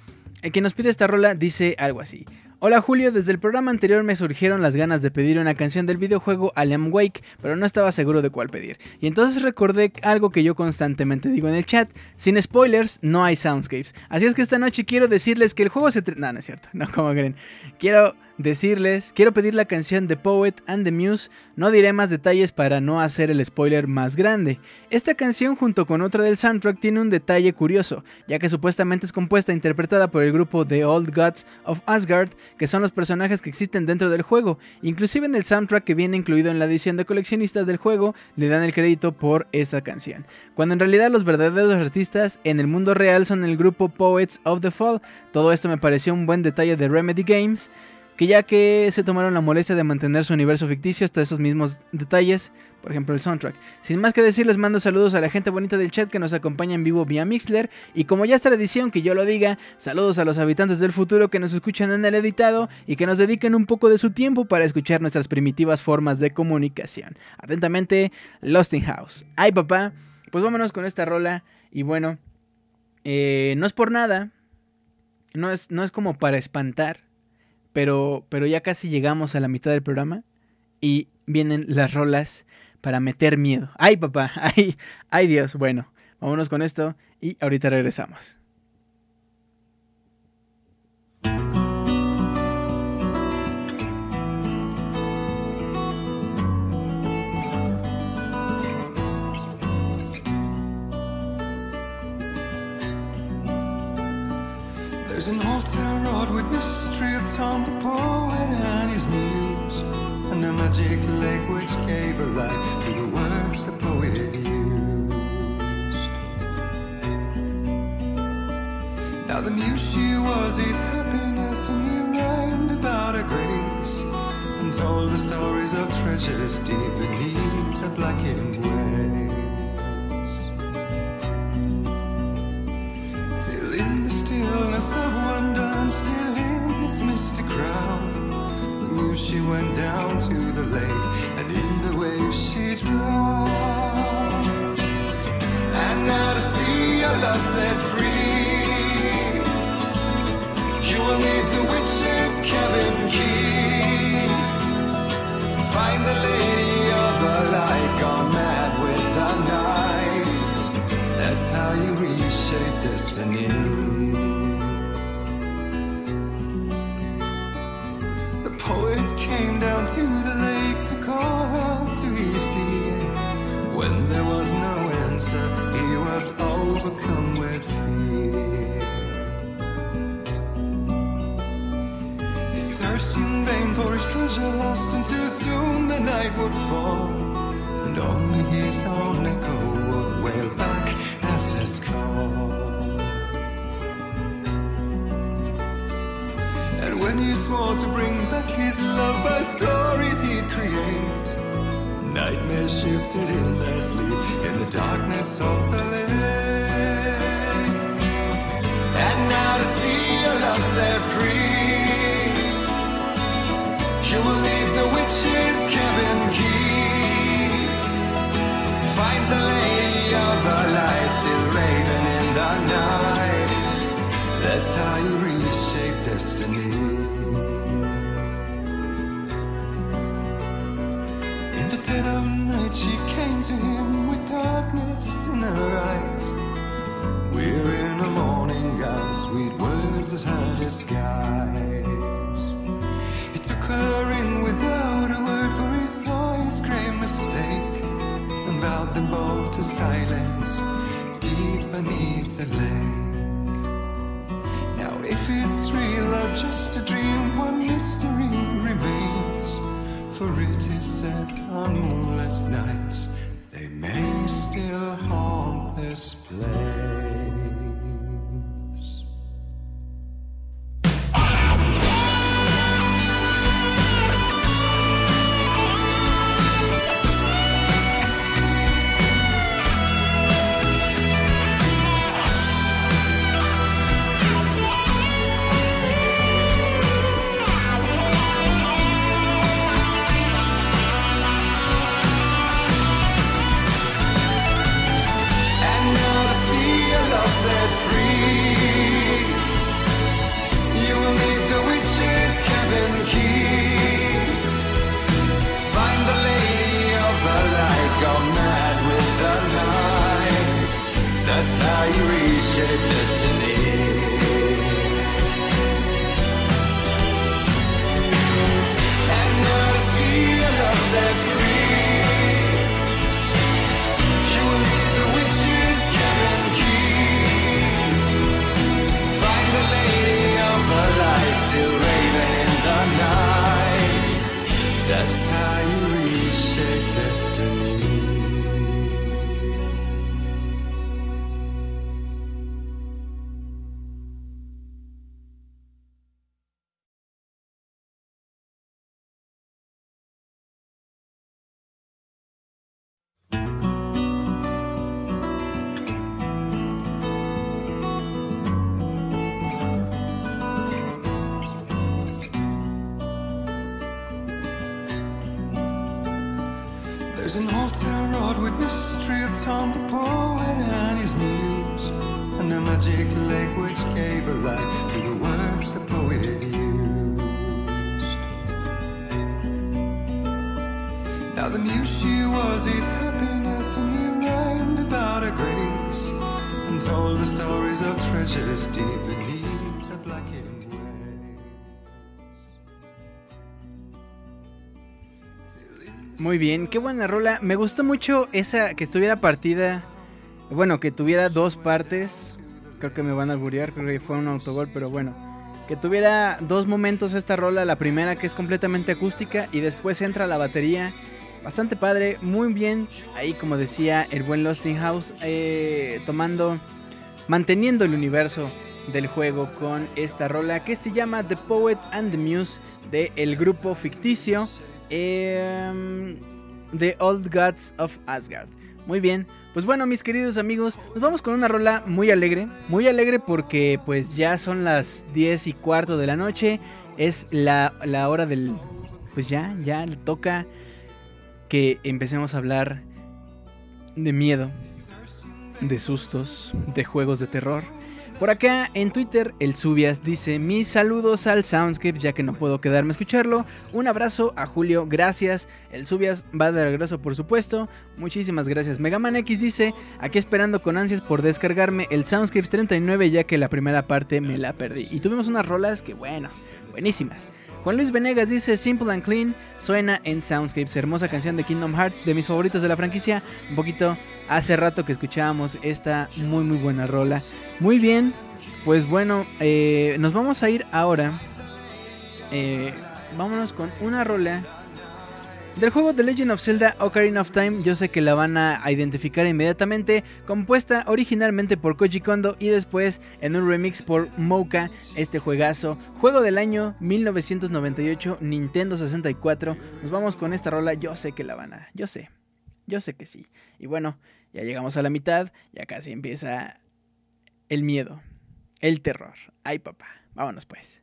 el que nos pide esta rola dice algo así. Hola Julio, desde el programa anterior me surgieron las ganas de pedir una canción del videojuego Alan Wake, pero no estaba seguro de cuál pedir. Y entonces recordé algo que yo constantemente digo en el chat, sin spoilers no hay soundscapes. Así es que esta noche quiero decirles que el juego se... No, no es cierto, [LAUGHS] no como creen. Quiero decirles, quiero pedir la canción The Poet and the Muse, no diré más detalles para no hacer el spoiler más grande. Esta canción junto con otra del soundtrack tiene un detalle curioso, ya que supuestamente es compuesta e interpretada por el grupo The Old Gods of Asgard, que son los personajes que existen dentro del juego. Inclusive en el soundtrack que viene incluido en la edición de coleccionistas del juego, le dan el crédito por esa canción. Cuando en realidad los verdaderos artistas en el mundo real son el grupo Poets of the Fall. Todo esto me pareció un buen detalle de Remedy Games que ya que se tomaron la molestia de mantener su universo ficticio hasta esos mismos detalles, por ejemplo el soundtrack. Sin más que decir, les mando saludos a la gente bonita del chat que nos acompaña en vivo vía Mixler, y como ya es tradición que yo lo diga, saludos a los habitantes del futuro que nos escuchan en el editado y que nos dediquen un poco de su tiempo para escuchar nuestras primitivas formas de comunicación. Atentamente, Lost in House. Ay papá, pues vámonos con esta rola, y bueno, eh, no es por nada, no es, no es como para espantar, pero, pero ya casi llegamos a la mitad del programa y vienen las rolas para meter miedo. ¡Ay, papá! [LAUGHS] ¡Ay, ay Dios! Bueno, vámonos con esto y ahorita regresamos. There's an old town of Tom the poet and his muse, and a magic which gave a light to the words the poet used. Now the muse she was his happiness, and he rhymed about her grace, and told the stories of treasures deep beneath the blackened waves. Till in the stillness of wonder still in its misty crown, the muse she went down to the lake, and in the waves she drowned. And now to see your love set free, you will need the witch's cabin key. Find the lady of the light, gone mad with the night. That's how you reshape destiny. Came down to the lake to call out to his dear. When there was no answer, he was overcome with fear. He searched in vain for his treasure lost, too soon the night would fall, and only his own echo would wail back as his call. When he swore to bring back his love by stories he'd create. Nightmares shifted in their sleep in the darkness of the lake. And now to see your love set free, you will need the witch's cabin key. Find the lady of the light, still raving in the night. That's how you reshape destiny. To him with darkness in her eyes. We're in a morning gown, sweet words as hard as skies. He took her in without a word, for he saw his grave mistake and vowed them both to silence deep beneath the lake. Now, if it's real or just a dream, one mystery remains. For it is set on moonless nights may still haunt this place. Bien, qué buena rola. Me gustó mucho esa que estuviera partida. Bueno, que tuviera dos partes. Creo que me van a alburear, creo que fue un autogol, pero bueno. Que tuviera dos momentos esta rola. La primera que es completamente acústica y después entra la batería. Bastante padre, muy bien. Ahí como decía el buen Losting House, eh, tomando, manteniendo el universo del juego con esta rola que se llama The Poet and the Muse de el grupo ficticio em, The Old Gods of Asgard. Muy bien, pues bueno mis queridos amigos, nos vamos con una rola muy alegre, muy alegre porque pues ya son las 10 y cuarto de la noche, es la, la hora del... Pues ya, ya le toca que empecemos a hablar de miedo, de sustos, de juegos de terror. Por acá en Twitter, el Subias dice: Mis saludos al Soundscape, ya que no puedo quedarme a escucharlo. Un abrazo a Julio, gracias. El Subias va de regreso, por supuesto. Muchísimas gracias. Megaman X dice: Aquí esperando con ansias por descargarme el Soundscape 39, ya que la primera parte me la perdí. Y tuvimos unas rolas que, bueno, buenísimas. Juan Luis Venegas dice Simple and Clean suena en Soundscapes, hermosa canción de Kingdom Hearts, de mis favoritos de la franquicia. Un poquito hace rato que escuchábamos esta muy muy buena rola. Muy bien, pues bueno, eh, nos vamos a ir ahora. eh, vámonos con una rola del juego The Legend of Zelda Ocarina of Time. Yo sé que la van a identificar inmediatamente. Compuesta originalmente por Koji Kondo y después en un remix por Mouka. Este juegazo, juego del año 1998, Nintendo 64. Nos vamos con esta rola. Yo sé que la van a. Yo sé. Yo sé que sí. Y bueno, ya llegamos a la mitad. Ya casi empieza el miedo, el terror. Ay, papá. Vámonos pues.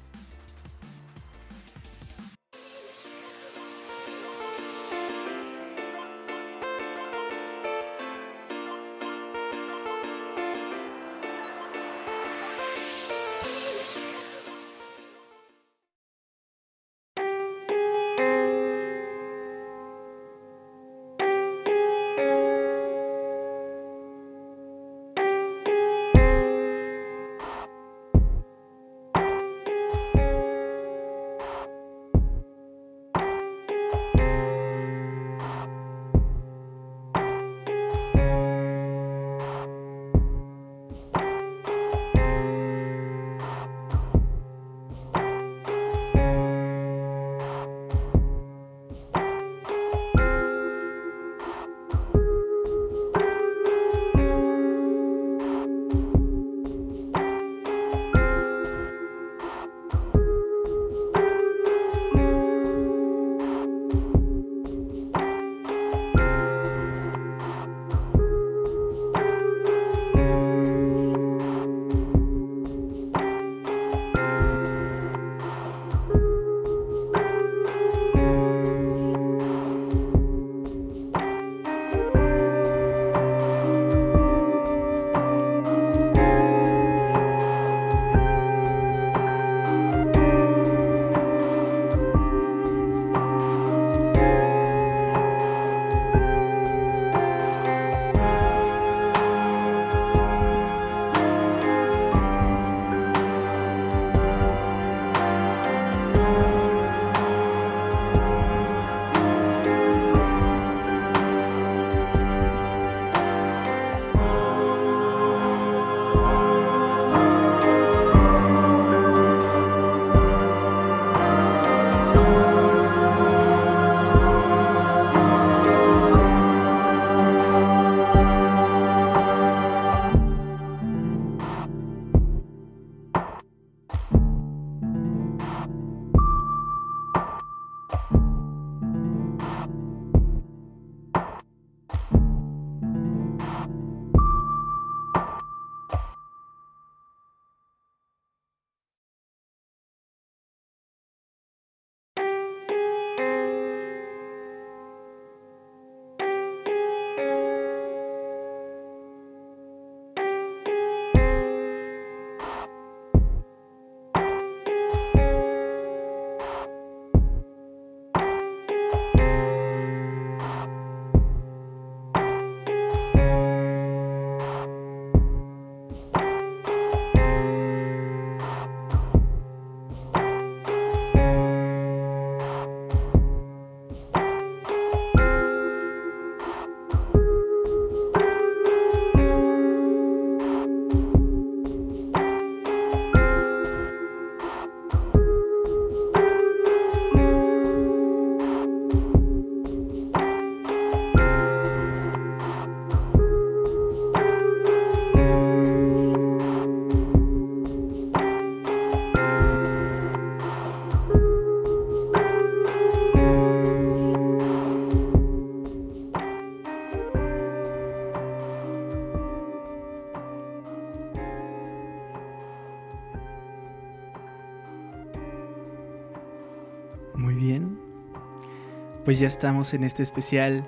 Pues ya estamos en este especial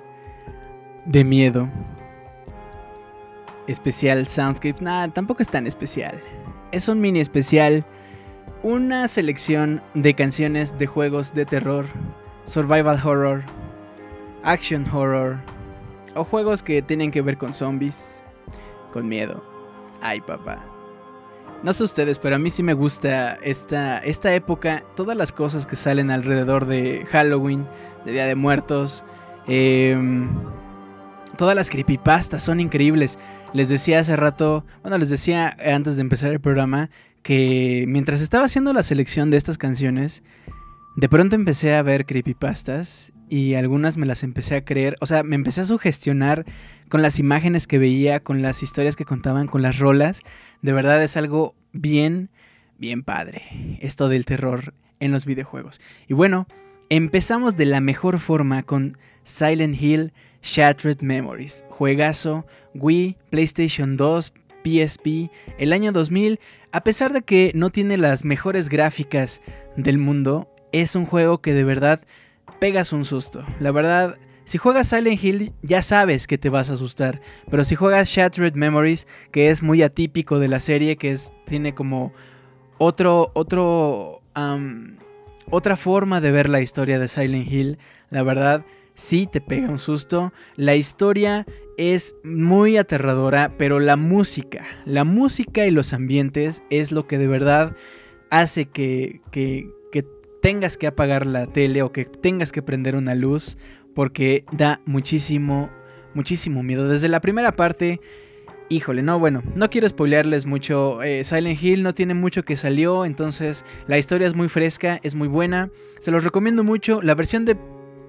de miedo. Especial Soundscape. Nah, tampoco es tan especial. Es un mini especial. Una selección de canciones de juegos de terror, survival horror, action horror o juegos que tienen que ver con zombies, con miedo. Ay, papá. No sé ustedes, pero a mí sí me gusta esta, esta época, todas las cosas que salen alrededor de Halloween, de Día de Muertos. em, todas las creepypastas son increíbles. Les decía hace rato, bueno, les decía antes de empezar el programa que mientras estaba haciendo la selección de estas canciones, de pronto empecé a ver creepypastas y algunas me las empecé a creer, o sea, me empecé a sugestionar con las imágenes que veía, con las historias que contaban, con las rolas. De verdad es algo bien, bien padre esto del terror en los videojuegos. Y bueno, empezamos de la mejor forma con Silent Hill Shattered Memories, juegazo Wii, PlayStation 2, PSP, el año 2000, a pesar de que no tiene las mejores gráficas del mundo, es un juego que de verdad pegas un susto. La verdad, si juegas Silent Hill ya sabes que te vas a asustar, pero si juegas Shattered Memories, que es muy atípico de la serie, que es tiene como otro otro otra forma de ver la historia de Silent Hill, la verdad sí te pega un susto. La historia es muy aterradora, pero la música, la música y los ambientes es lo que de verdad hace que, que tengas que apagar la tele o que tengas que prender una luz porque da muchísimo, muchísimo miedo. Desde la primera parte, híjole, no, bueno, no quiero spoilearles mucho. eh, Silent Hill no tiene mucho que salió, entonces la historia es muy fresca, es muy buena. Se los recomiendo mucho. La versión de,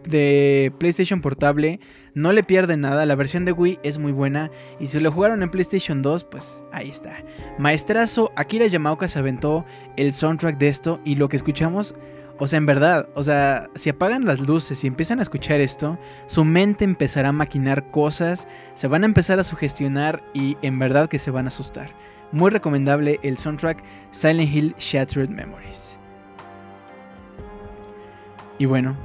de PlayStation Portable no le pierde nada. La versión de Wii es muy buena. Y si lo jugaron en PlayStation 2, pues ahí está. Maestrazo, Akira Yamaoka se aventó el soundtrack de esto y lo que escuchamos o sea, en verdad, o sea, si apagan las luces y empiezan a escuchar esto, su mente empezará a maquinar cosas, se van a empezar a sugestionar y en verdad que se van a asustar. Muy recomendable el soundtrack Silent Hill Shattered Memories. Y bueno,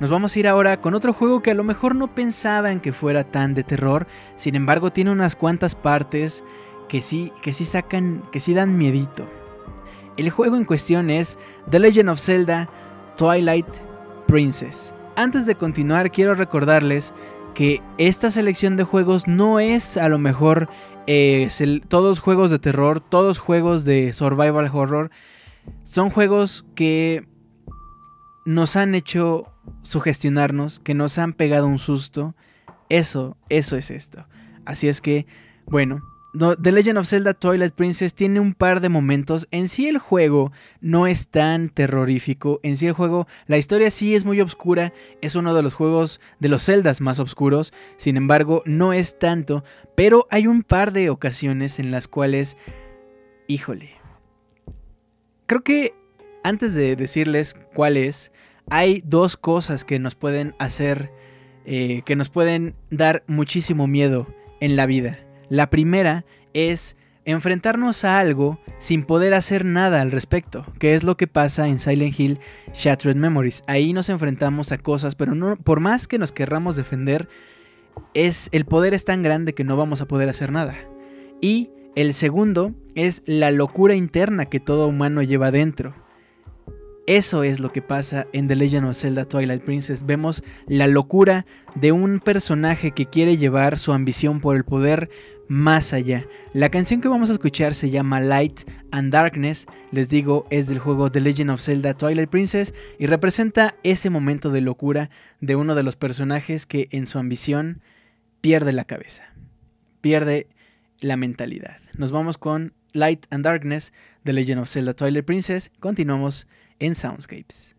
nos vamos a ir ahora con otro juego que a lo mejor no pensaban que fuera tan de terror, sin embargo tiene unas cuantas partes que sí, que sí sacan, que sí dan miedito. El juego en cuestión es The Legend of Zelda Twilight Princess. Antes de continuar, quiero recordarles que esta selección de juegos no es a lo mejor eh, todos juegos de terror, todos juegos de survival horror. Son juegos que nos han hecho sugestionarnos, que nos han pegado un susto. Eso, eso es esto. Así es que, bueno, The Legend of Zelda Twilight Princess tiene un par de momentos. En sí el juego no es tan terrorífico. En sí el juego, la historia sí es muy oscura. Es uno de los juegos de los Zeldas más oscuros. Sin embargo, no es tanto. Pero hay un par de ocasiones en las cuales, híjole. Creo que antes de decirles cuál es, hay dos cosas que nos pueden hacer, eh, que nos pueden dar muchísimo miedo en la vida. La primera es enfrentarnos a algo sin poder hacer nada al respecto, que es lo que pasa en Silent Hill Shattered Memories. Ahí nos enfrentamos a cosas, pero no, por más que nos querramos defender, es el poder es tan grande que no vamos a poder hacer nada. Y el segundo es la locura interna que todo humano lleva dentro. Eso es lo que pasa en The Legend of Zelda Twilight Princess. Vemos la locura de un personaje que quiere llevar su ambición por el poder más allá. La canción que vamos a escuchar se llama Light and Darkness. Les digo, es del juego The Legend of Zelda Twilight Princess y representa ese momento de locura de uno de los personajes que en su ambición pierde la cabeza, pierde la mentalidad. Nos vamos con Light and Darkness, The Legend of Zelda Twilight Princess. Continuamos en Soundscapes.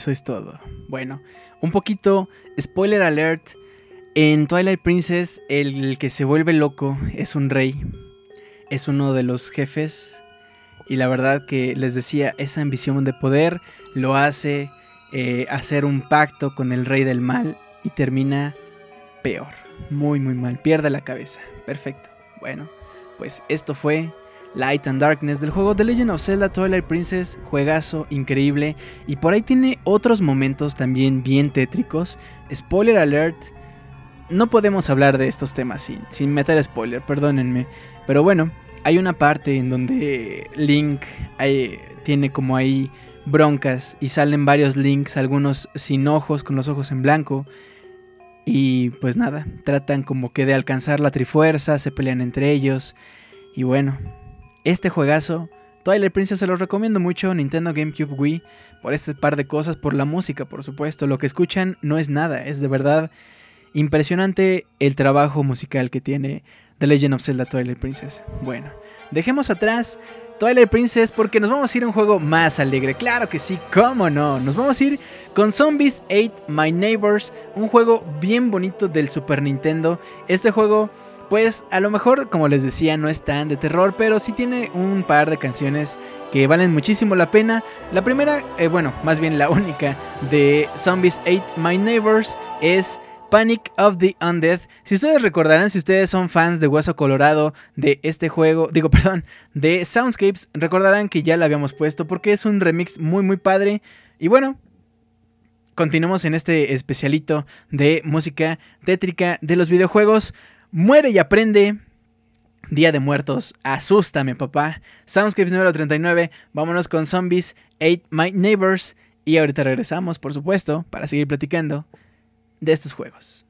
Eso es todo. Bueno, un poquito, spoiler alert. En Twilight Princess, el que se vuelve loco es un rey. Es uno de los jefes. Y la verdad que les decía, esa ambición de poder lo hace eh, hacer un pacto con el rey del mal y termina peor. Muy, muy mal. Pierde la cabeza. Perfecto. Bueno, pues esto fue Light and Darkness del juego The Legend of Zelda Twilight Princess, juegazo increíble y por ahí tiene otros momentos también bien tétricos. Spoiler alert, no podemos hablar de estos temas sin, sin meter spoiler, perdónenme, pero bueno, hay una parte en donde Link hay- tiene como ahí broncas y salen varios Links, algunos sin ojos, con los ojos en blanco. Y pues nada, tratan como que de alcanzar la trifuerza, se pelean entre ellos. Y bueno, este juegazo, Twilight Princess se los recomiendo mucho, Nintendo GameCube Wii, por este par de cosas, por la música, por supuesto. Lo que escuchan no es nada, es de verdad impresionante el trabajo musical que tiene The Legend of Zelda Twilight Princess. Bueno, dejemos atrás Twilight Princess porque nos vamos a ir a un juego más alegre. Claro que sí, cómo no. Nos vamos a ir con Zombies 8 My Neighbors, un juego bien bonito del Super Nintendo. Este juego, pues a lo mejor, como les decía, no es tan de terror, pero sí tiene un par de canciones que valen muchísimo la pena. La primera, eh, bueno, más bien la única de Zombies 8 My Neighbors es Panic of the Undead. Si ustedes recordarán, si ustedes son fans de Hueso Colorado de este juego, digo, [LAUGHS] perdón, de Soundscapes, recordarán que ya lo habíamos puesto porque es un remix muy muy padre. Y bueno, continuamos en este especialito de música tétrica de los videojuegos. Muere y aprende. Día de Muertos, asústame papá. Soundscapes número 39, vámonos con Zombies 8 My Neighbors. Y ahorita regresamos, por supuesto, para seguir platicando de estos juegos.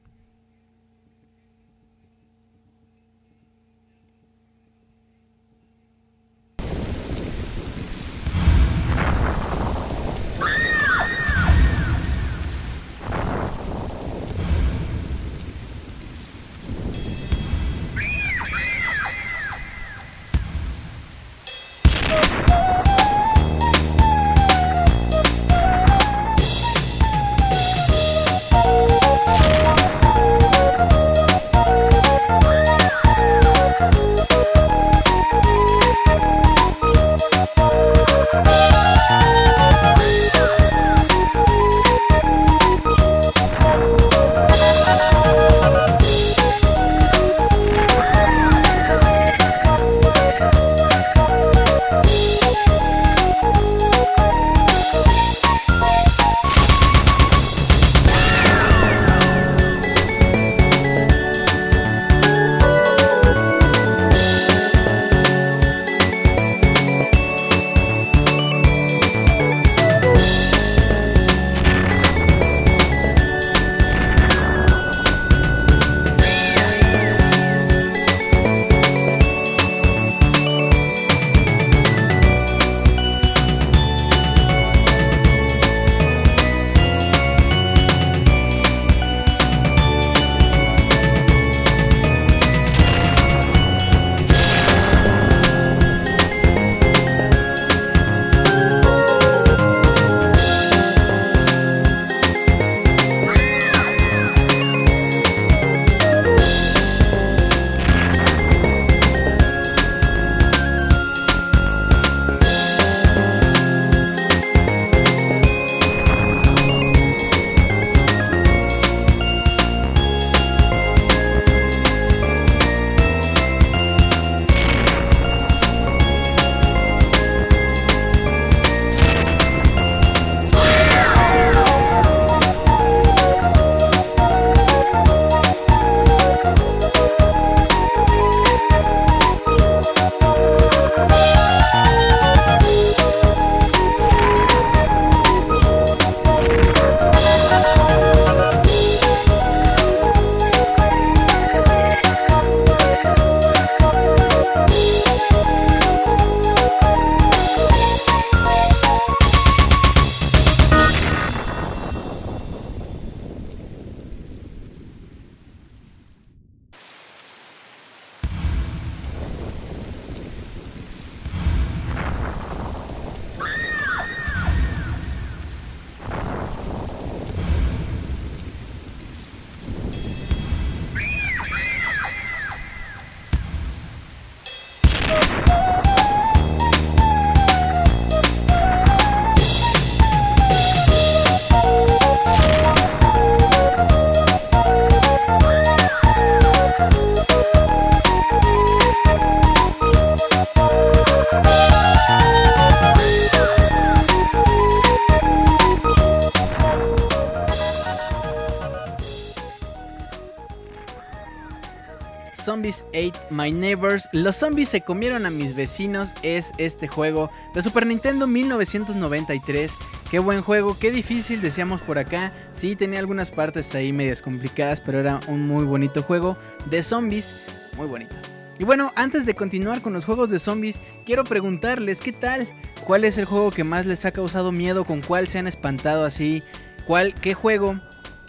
Los zombies se comieron a mis vecinos. Es este juego de Super Nintendo 1993. Qué buen juego, qué difícil, decíamos por acá. Sí, tenía algunas partes ahí medias complicadas, pero era un muy bonito juego de zombies. Muy bonito. Y bueno, antes de continuar con los juegos de zombies, quiero preguntarles qué tal. ¿Cuál es el juego que más les ha causado miedo? ¿Con cuál se han espantado así? ¿Cuál, qué juego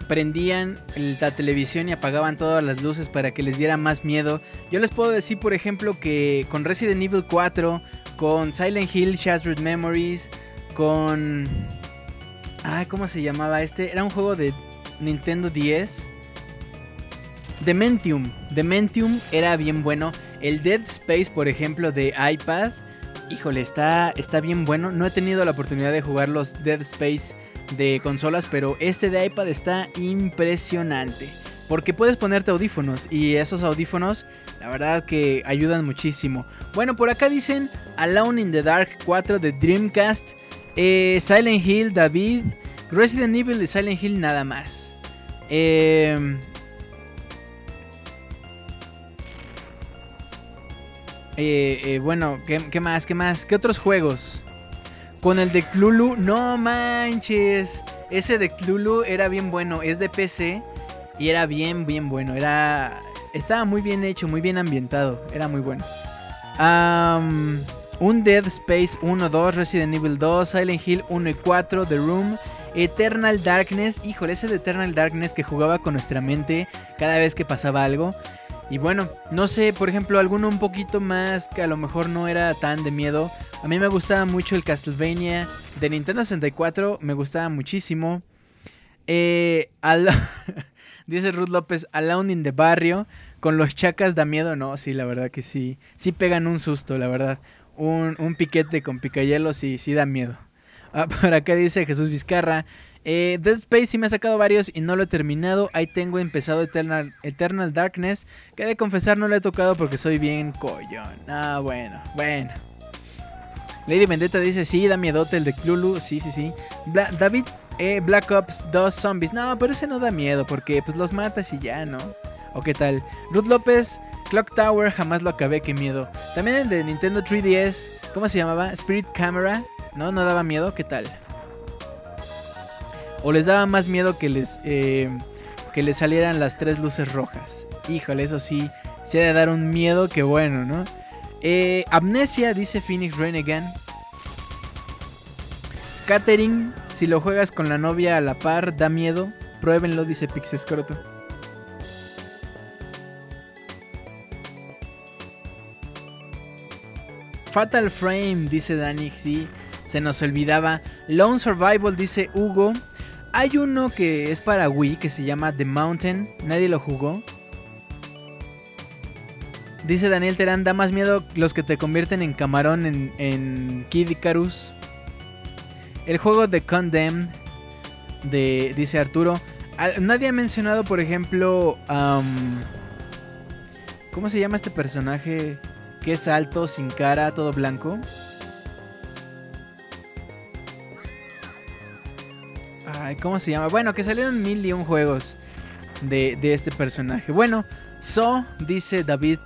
prendían la televisión y apagaban todas las luces para que les diera más miedo. Yo les puedo decir, por ejemplo, que con Resident Evil 4, con Silent Hill Shattered Memories, con... Ay, ¿cómo se llamaba este? Era un juego de Nintendo 10. Dementium. Dementium era bien bueno. El Dead Space, por ejemplo, de iPad. Híjole, está, está bien bueno. No he tenido la oportunidad de jugar los Dead Space de consolas, pero este de iPad está impresionante. Porque puedes ponerte audífonos y esos audífonos, la verdad que ayudan muchísimo. Bueno, por acá dicen Alone in the Dark 4 de Dreamcast, eh, Silent Hill, David, Resident Evil de Silent Hill nada más. Eh, eh, eh, bueno, ¿qué, ¿qué más? ¿Qué más? ¿Qué otros juegos? Con el de Cthulhu, no manches. Ese de Cthulhu era bien bueno. Es de PC y era bien, bien bueno. Era. Estaba muy bien hecho, muy bien ambientado. Era muy bueno. Un Dead Space 1, 2, Resident Evil 2, Silent Hill 1 y 4, The Room, Eternal Darkness. Híjole, ese de Eternal Darkness que jugaba con nuestra mente cada vez que pasaba algo. Y bueno, no sé, por ejemplo, alguno un poquito más que a lo mejor no era tan de miedo. A mí me gustaba mucho el Castlevania de Nintendo 64, me gustaba muchísimo. Eh, al- [LAUGHS] dice Ruth López, Alone in the Barrio, con los chacas da miedo, no, sí, la verdad que sí. Sí pegan un susto, la verdad. Un, un piquete con picayelos sí, sí da miedo. Ah, [LAUGHS] por acá dice Jesús Vizcarra. Eh, Dead Space sí me ha sacado varios y no lo he terminado. Ahí tengo empezado Eternal, Eternal Darkness. Que de confesar no lo he tocado porque soy bien collón. Ah, bueno, bueno. Lady Vendetta dice, sí, da miedote el de Cthulhu. Sí, sí, sí. David, eh, Black Ops 2 Zombies. No, pero ese no da miedo porque pues los matas y ya, ¿no? ¿O qué tal? Ruth López, Clock Tower, jamás lo acabé, qué miedo. También el de Nintendo 3DS, ¿cómo se llamaba? Spirit Camera. ¿No? ¿No daba miedo? ¿Qué tal? ¿O les daba más miedo que les, eh, que les salieran las tres luces rojas? Híjole, eso sí, se ha de dar un miedo que bueno, ¿no? Eh, Amnesia, dice Phoenix Renegan. Catering, si lo juegas con la novia a la par, da miedo. Pruébenlo, dice Pixescroto. Fatal Frame, dice Dani, sí, se nos olvidaba. Lone Survival, dice Hugo. Hay uno que es para Wii que se llama The Mountain. Nadie lo jugó. Dice Daniel Terán, da más miedo los que te convierten en camarón en, en Kid Icarus. El juego de Condemned, de, dice Arturo. Nadie ha mencionado, por ejemplo, ¿cómo se llama este personaje que es alto, sin cara, todo blanco? ¿Cómo se llama? Bueno, que salieron mil y un juegos de, este personaje. Bueno, So, dice David.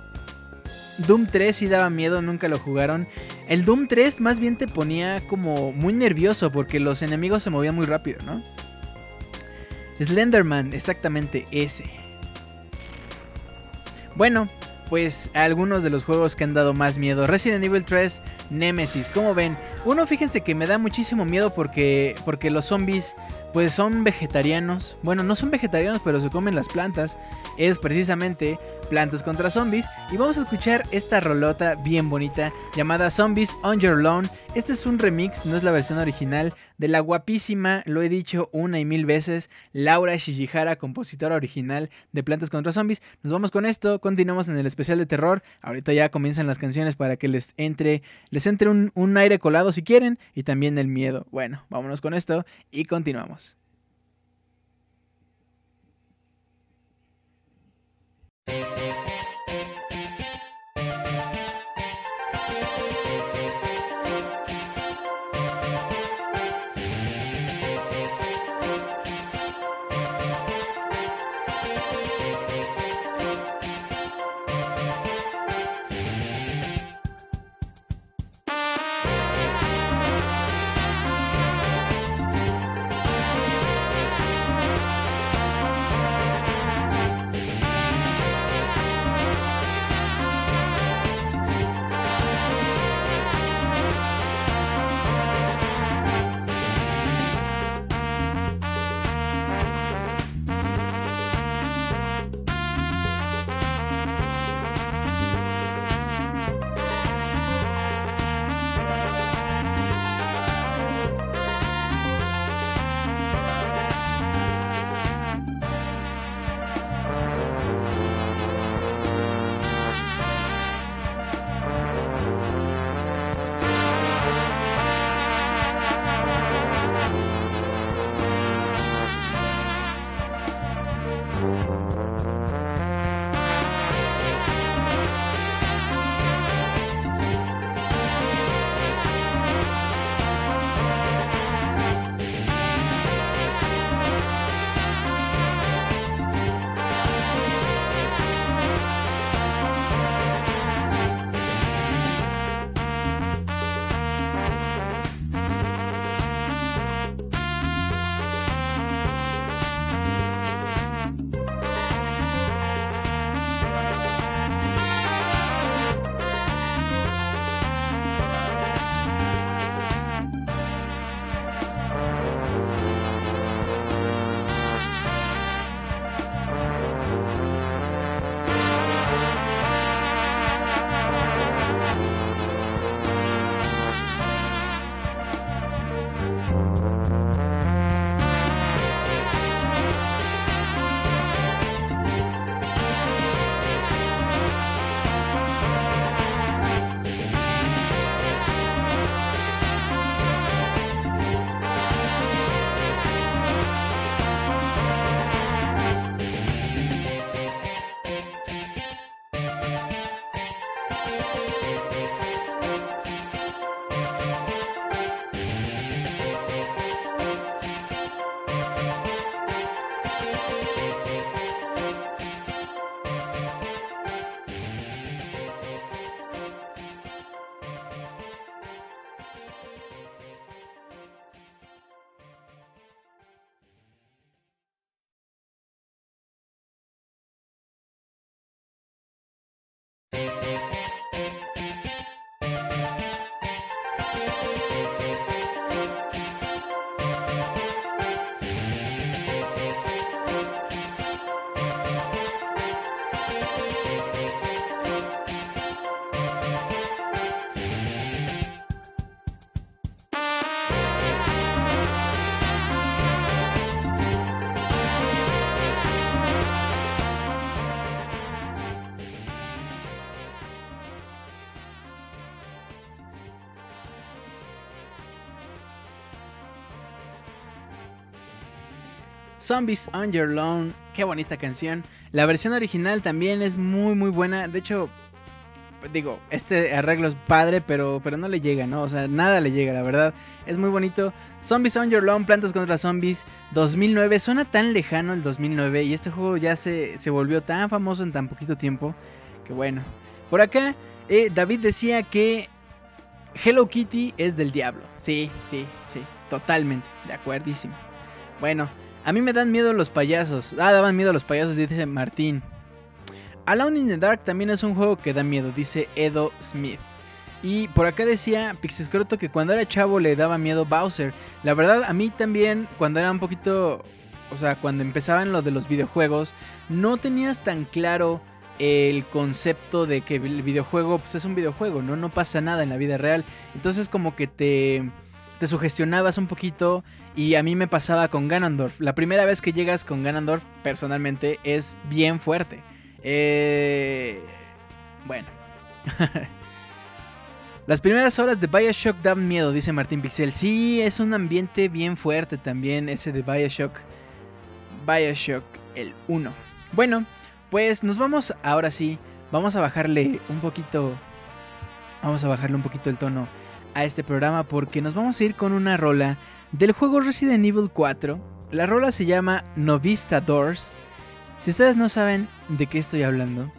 Doom 3 sí daba miedo, nunca lo jugaron. El Doom 3 más bien te ponía como muy nervioso porque los enemigos se movían muy rápido, ¿no? Slenderman, exactamente ese. Bueno, pues algunos de los juegos que han dado más miedo. Resident Evil 3, Nemesis, ¿cómo ven? Uno, fíjense que me da muchísimo miedo porque, porque los zombies pues son vegetarianos. Bueno, no son vegetarianos, pero se comen las plantas. Es precisamente Plantas contra Zombies. Y vamos a escuchar esta rolota bien bonita llamada Zombies on Your Lawn. Este es un remix, no es la versión original, de la guapísima, lo he dicho una y mil veces, Laura Shijihara, compositora original de Plantas contra Zombies. Nos vamos con esto, continuamos en el especial de terror. Ahorita ya comienzan las canciones para que les entre, les entre un aire colado si quieren y también el miedo. Bueno, vámonos con esto y continuamos. Música Zombies on Your Lawn, qué bonita canción. La versión original también es muy muy buena. De hecho, digo, este arreglo es padre, pero, pero no le llega, ¿no? O sea, nada le llega, la verdad. Es muy bonito. Zombies on Your Lawn, Plantas contra Zombies, 2009. Suena tan lejano el 2009 y este juego ya se, se volvió tan famoso en tan poquito tiempo. Que bueno. Por acá, eh, David decía que Hello Kitty es del diablo. Sí, sí, sí, totalmente, de acuerdísimo. Bueno, a mí me dan miedo los payasos. Ah, daban miedo los payasos, dice Martín. Alone in the Dark también es un juego que da miedo, dice Edo Smith. Y por acá decía Pixescroto que cuando era chavo le daba miedo Bowser. La verdad, a mí también, cuando era un poquito. O sea, cuando empezaban lo de los videojuegos, no tenías tan claro el concepto de que el videojuego pues, es un videojuego, ¿no? No pasa nada en la vida real. Entonces, como que te, te sugestionabas un poquito. Y a mí me pasaba con Ganondorf. La primera vez que llegas con Ganondorf, personalmente, es bien fuerte. Eh, bueno. [LAUGHS] Las primeras horas de Bioshock dan miedo, dice Martín Pixel. Sí, es un ambiente bien fuerte también ese de Bioshock. Bioshock, el 1. Bueno, pues nos vamos ahora sí. Vamos a bajarle un poquito. Vamos a bajarle un poquito el tono a este programa porque nos vamos a ir con una rola del juego Resident Evil 4. La rola se llama Novista Doors. Si ustedes no saben de qué estoy hablando,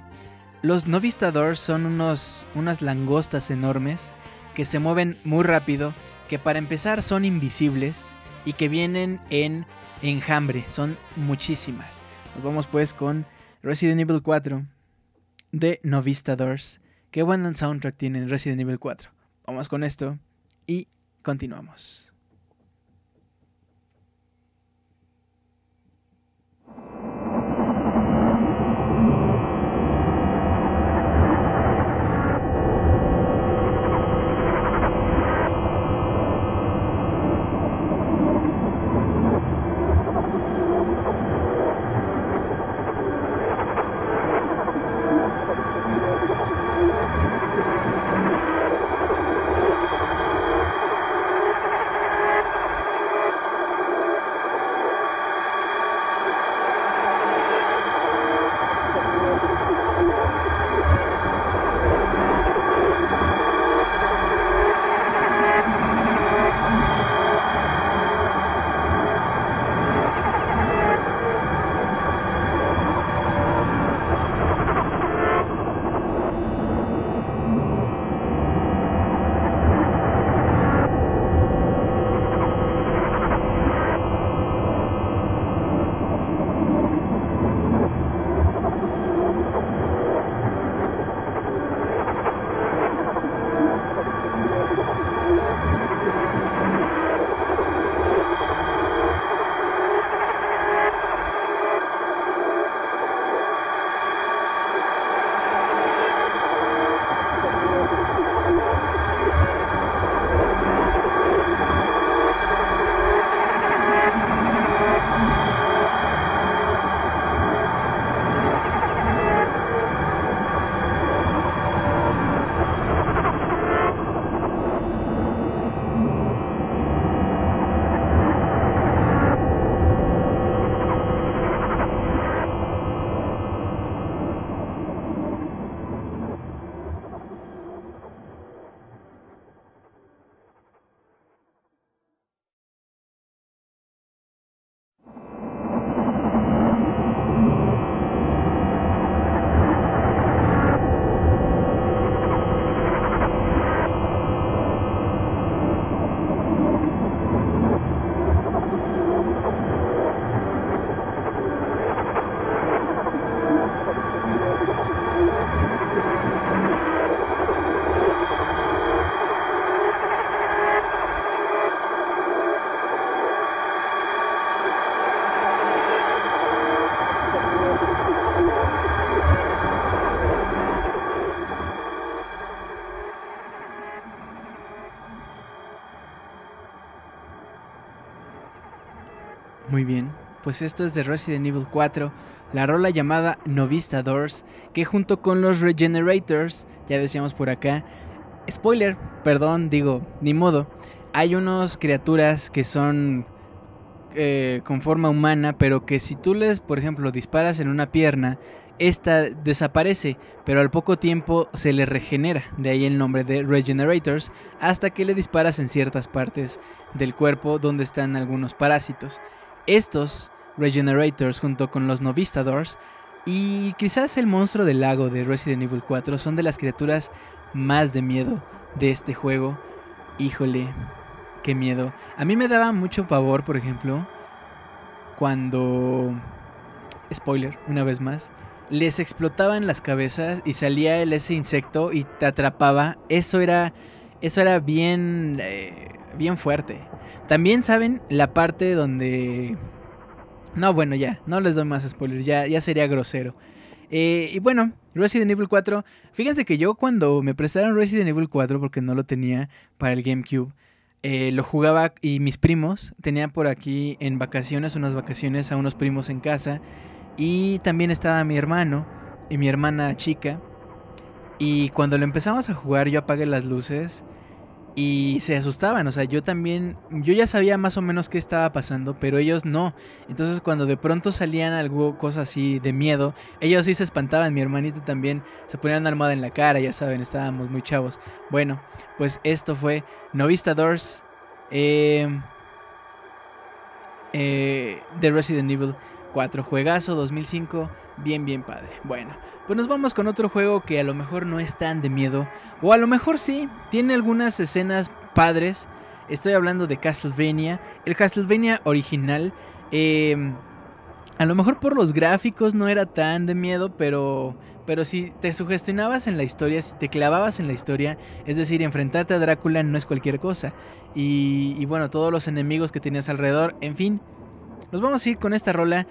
los Novistadors son unos, unas langostas enormes que se mueven muy rápido, que para empezar son invisibles y que vienen en enjambre, son muchísimas. Nos vamos pues con Resident Evil 4 de Novistadors. Qué buen soundtrack tiene Resident Evil 4. Vamos con esto y continuamos. Pues esto es de Resident Evil 4, la rola llamada Novista Doors, que junto con los Regenerators, ya decíamos por acá, spoiler, perdón, digo, ni modo, hay unos criaturas que son eh, con forma humana, pero que si tú les, por ejemplo, disparas en una pierna, esta desaparece, pero al poco tiempo se le regenera, de ahí el nombre de Regenerators, hasta que le disparas en ciertas partes del cuerpo donde están algunos parásitos. Estos Regenerators junto con los Novistadors y quizás el monstruo del lago de Resident Evil 4 son de las criaturas más de miedo de este juego. Híjole, qué miedo. A mí me daba mucho pavor, por ejemplo, cuando... Spoiler, una vez más. Les explotaban las cabezas y salía el ese insecto y te atrapaba. Eso era... Eso era bien... eh, bien fuerte. También saben la parte donde... No, bueno, ya, no les doy más spoilers, ya, ya sería grosero. Eh, y bueno, Resident Evil 4, fíjense que yo cuando me prestaron Resident Evil 4, porque no lo tenía para el GameCube, eh, lo jugaba y mis primos, tenía por aquí en vacaciones, unas vacaciones a unos primos en casa, y también estaba mi hermano y mi hermana chica, y cuando lo empezamos a jugar yo apagué las luces y se asustaban, o sea, yo también, yo ya sabía más o menos qué estaba pasando, pero ellos no. Entonces cuando de pronto salían algo, cosas así de miedo, ellos sí se espantaban, mi hermanita también se ponía una almohada en la cara, ya saben, estábamos muy chavos. Bueno, pues esto fue Novistadors eh, eh, de Resident Evil 4, juegazo 2005, bien, bien padre. Bueno, pues nos vamos con otro juego que a lo mejor no es tan de miedo, o a lo mejor sí, tiene algunas escenas padres. Estoy hablando de Castlevania, el Castlevania original. eh, a lo mejor por los gráficos no era tan de miedo, pero, pero si te sugestionabas en la historia, si te clavabas en la historia, es decir, enfrentarte a Drácula no es cualquier cosa. Y, y bueno, todos los enemigos que tenías alrededor, en fin. Nos vamos a ir con esta rola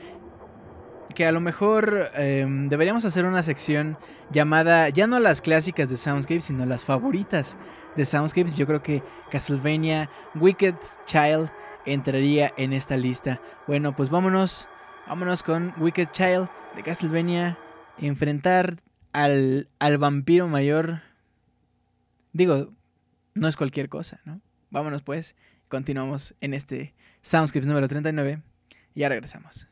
que a lo mejor eh, deberíamos hacer una sección llamada ya no las clásicas de Soundscapes, sino las favoritas de Soundscapes. Yo creo que Castlevania Wicked Child entraría en esta lista. Bueno, pues vámonos, vámonos con Wicked Child de Castlevania. Enfrentar al, al vampiro mayor. Digo, no es cualquier cosa, ¿no? Vámonos pues, continuamos en este Soundscapes número 39. Y ya regresamos.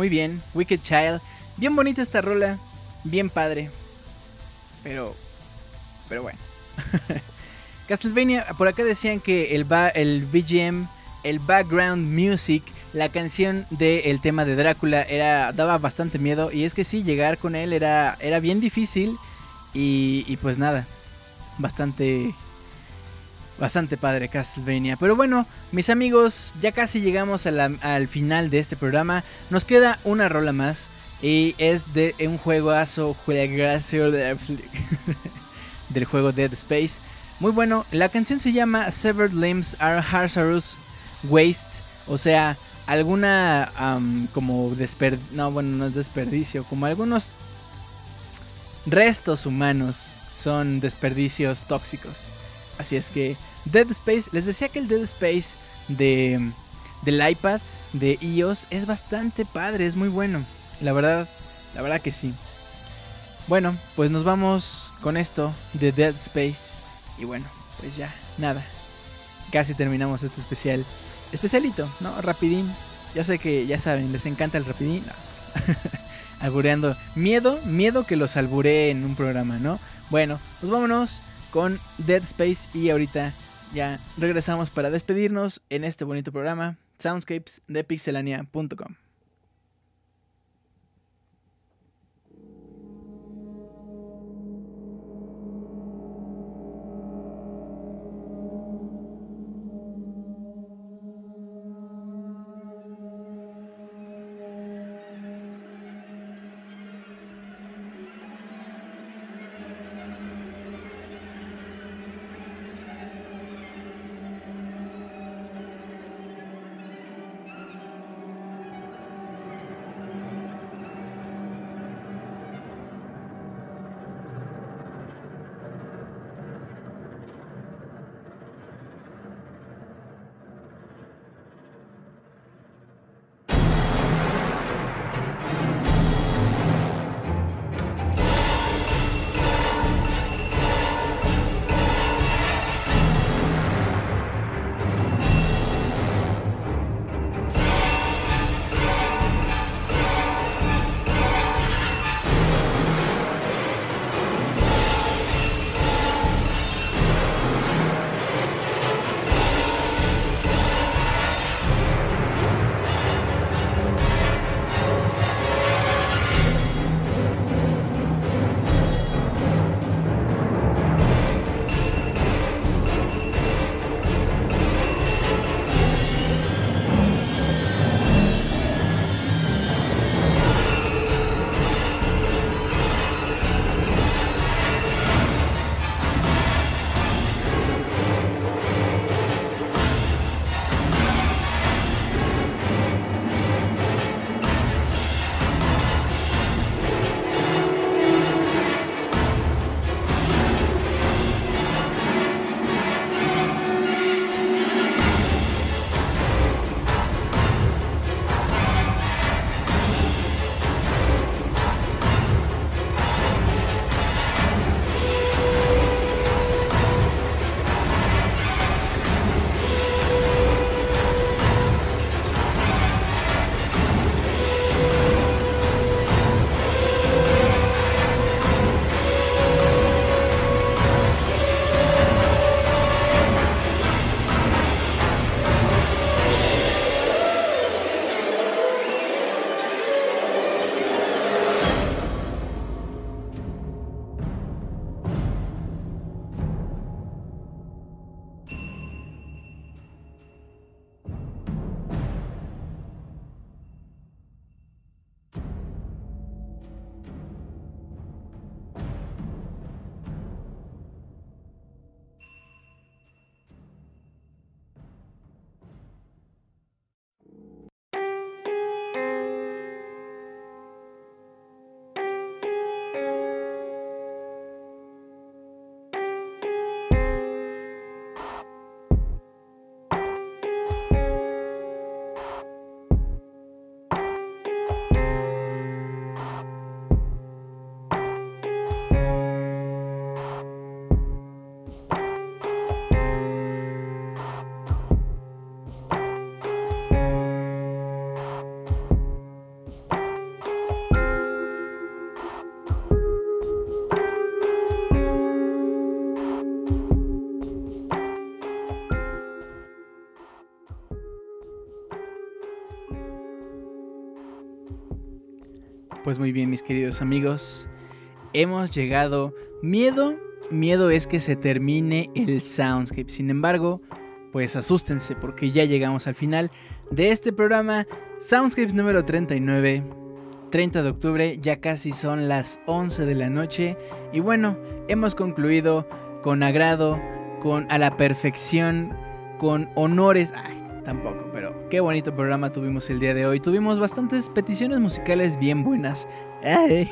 Muy bien, Wicked Child. Bien bonita esta rola, bien padre. Pero, pero bueno. [LAUGHS] Castlevania, por acá decían que el, ba- el BGM, el background music, la canción del tema de Drácula era daba bastante miedo. Y es que sí, llegar con él era, era bien difícil. Y, y pues nada, bastante, bastante padre Castlevania. Pero bueno, mis amigos, ya casi llegamos a al final de este programa. Nos queda una rola más. Y es de un juegazo, juegazo de- [LAUGHS] del juego Dead Space. Muy bueno, la canción se llama Severed Limbs are Hazardous Waste. O sea, alguna como desperdicio. No, bueno, no es desperdicio. Como algunos restos humanos son desperdicios tóxicos. Así es que Dead Space, les decía que el Dead Space de, del iPad de iOS es bastante padre, es muy bueno. La verdad, la verdad que sí. Bueno, pues nos vamos con esto de Dead Space. Y bueno, pues ya, nada. Casi terminamos este especial. Especialito, ¿no? Rapidín. Yo sé que ya saben, les encanta el rapidín. No. [LAUGHS] Albureando. Miedo, miedo que los alburee en un programa, ¿no? Bueno, pues vámonos con Dead Space y ahorita ya regresamos para despedirnos en este bonito programa Soundscapes de pixelania.com. Pues muy bien, mis queridos amigos. Hemos llegado. Miedo, miedo es que se termine el Soundscape. Sin embargo, pues asústense porque ya llegamos al final de este programa. Soundscapes número 39. 30 de octubre, ya casi son las 11 de la noche. Y bueno, hemos concluido con agrado, con a la perfección, con honores. Ay, tampoco, qué bonito programa tuvimos el día de hoy. Tuvimos bastantes peticiones musicales bien buenas. Ay.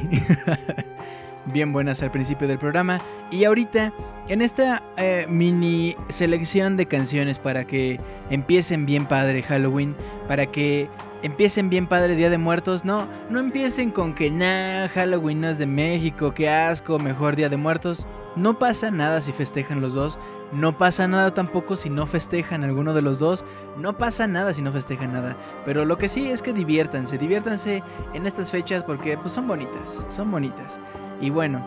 [LAUGHS] bien buenas al principio del programa. Y ahorita, en esta eh, mini selección de canciones para que empiecen bien padre Halloween, para que empiecen bien padre Día de Muertos, no, no empiecen con que nah, Halloween no es de México, qué asco, mejor Día de Muertos. No pasa nada si festejan los dos, no pasa nada tampoco si no festejan alguno de los dos, no pasa nada si no festejan nada. Pero lo que sí es que diviértanse, diviértanse en estas fechas porque pues, son bonitas, son bonitas. Y bueno,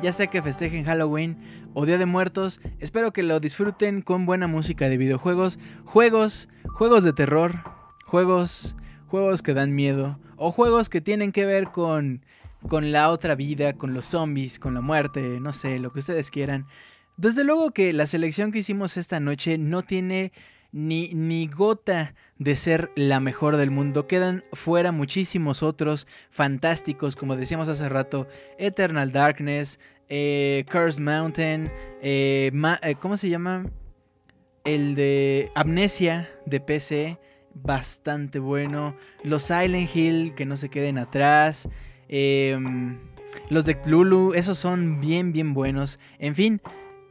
ya sea que festejen Halloween o Día de Muertos, espero que lo disfruten con buena música de videojuegos, juegos, juegos de terror, juegos, juegos que dan miedo o juegos que tienen que ver con con la otra vida, con los zombies, con la muerte, no sé, lo que ustedes quieran. Desde luego que la selección que hicimos esta noche no tiene ni, ni gota de ser la mejor del mundo. Quedan fuera muchísimos otros fantásticos, como decíamos hace rato, Eternal Darkness, eh, Curse Mountain, eh, eh, ¿cómo se llama? El de Amnesia de PC, bastante bueno. Los Silent Hill, que no se queden atrás. Em, los de Cthulhu, esos son bien, bien buenos. En fin,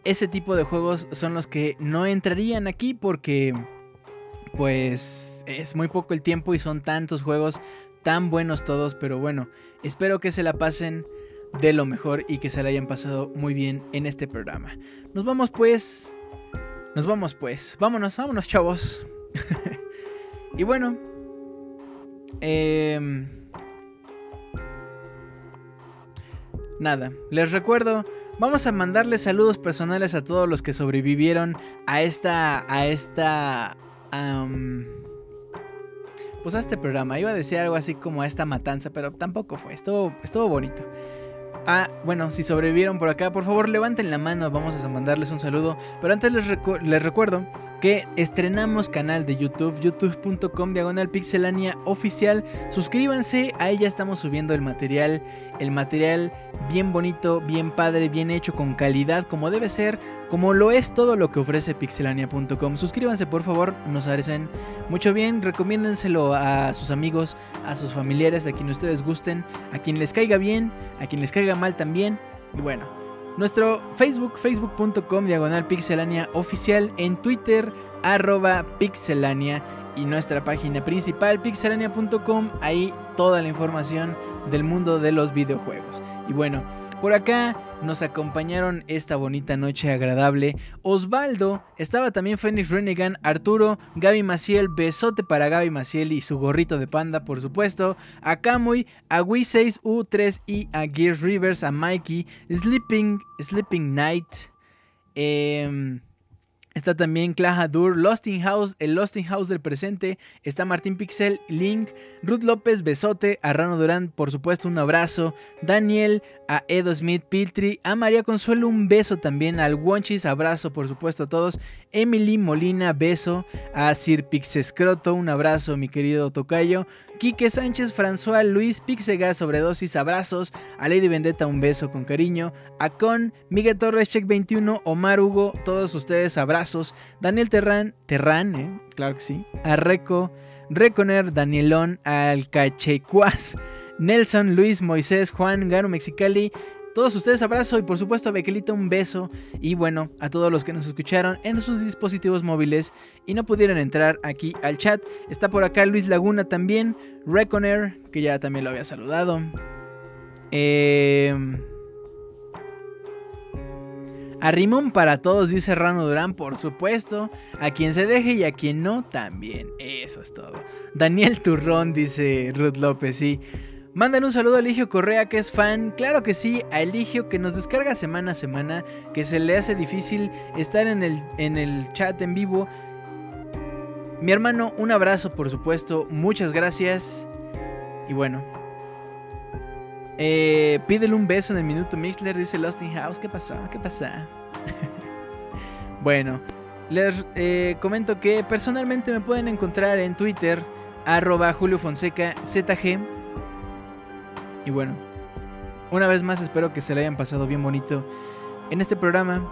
ese tipo de juegos son los que no entrarían aquí porque, pues, es muy poco el tiempo y son tantos juegos tan buenos todos. Pero bueno, espero que se la pasen de lo mejor y que se la hayan pasado muy bien en este programa. Nos vamos pues. Nos vamos pues. Vámonos, vámonos, chavos. [LAUGHS] y bueno. em, nada, les recuerdo. Vamos a mandarles saludos personales a todos los que sobrevivieron a esta. a esta. pues a este programa. Iba a decir algo así como a esta matanza, pero tampoco fue. Estuvo, estuvo bonito. Ah, bueno, si sobrevivieron por acá, por favor levanten la mano, vamos a mandarles un saludo. Pero antes les, les recuerdo que estrenamos canal de YouTube, youtube.com diagonal pixelania oficial. Suscríbanse, ahí ya estamos subiendo el material, el material bien bonito, bien padre, bien hecho, con calidad, como debe ser, como lo es todo lo que ofrece pixelania.com. Suscríbanse por favor, nos hacen mucho bien, recomiéndenselo a sus amigos, a sus familiares, a quien ustedes gusten, a quien les caiga bien, a quien les caiga mal también. Y bueno, nuestro Facebook, facebook.com diagonal pixelania oficial, en Twitter, arroba pixelania y nuestra página principal, pixelania.com, ahí toda la información del mundo de los videojuegos. Y bueno, por acá nos acompañaron esta bonita noche agradable. Osvaldo, estaba también Phoenix Renegan, Arturo, Gaby Maciel, besote para Gaby Maciel y su gorrito de panda, por supuesto. A Kamui, a Wii6U3 a Gears Rivers, a Mikey, Sleeping, Sleeping Night. em, Está también Clajadur, Lost in House, el Lost in House del presente. Está Martín Pixel, Link, Ruth López, Besote, a Rano Durán, por supuesto, un abrazo. Daniel, a Edo Smith Piltry, a María Consuelo, un beso también. Al Wonchis, abrazo, por supuesto, a todos. Emily Molina, beso. A Sir Pixescroto, un abrazo, mi querido Tocayo. Quique Sánchez, François, Luis Pixegas, sobredosis, abrazos. A Lady Vendetta, un beso con cariño. A Con, Miguel Torres, Check 21, Omar Hugo, todos ustedes, abrazos. Daniel Terran, Terran, eh, claro que sí. A Reco, Reconer, Danielón, al Cachecuas, Nelson, Luis, Moisés, Juan, Gano Mexicali. Todos ustedes abrazo y por supuesto a Bequelita un beso y bueno, a todos los que nos escucharon en sus dispositivos móviles y no pudieron entrar aquí al chat. Está por acá Luis Laguna también, Reconer, que ya también lo había saludado. Eh... A Rimón para todos, dice Rano Durán, por supuesto. A quien se deje y a quien no, también. Eso es todo. Daniel Turrón, dice Ruth López, sí. Mandan un saludo a Eligio Correa, que es fan. Claro que sí, a Eligio, que nos descarga semana a semana, que se le hace difícil estar en el, en el chat en vivo. Mi hermano, un abrazo, por supuesto. Muchas gracias. Y bueno. Eh, pídele un beso en el minuto Mixler, dice Lost in House. ¿Qué pasó? ¿Qué pasa? [LAUGHS] bueno, les eh, comento que personalmente me pueden encontrar en Twitter, arroba Julio Fonseca ZG. Y bueno, una vez más espero que se le hayan pasado bien bonito en este programa.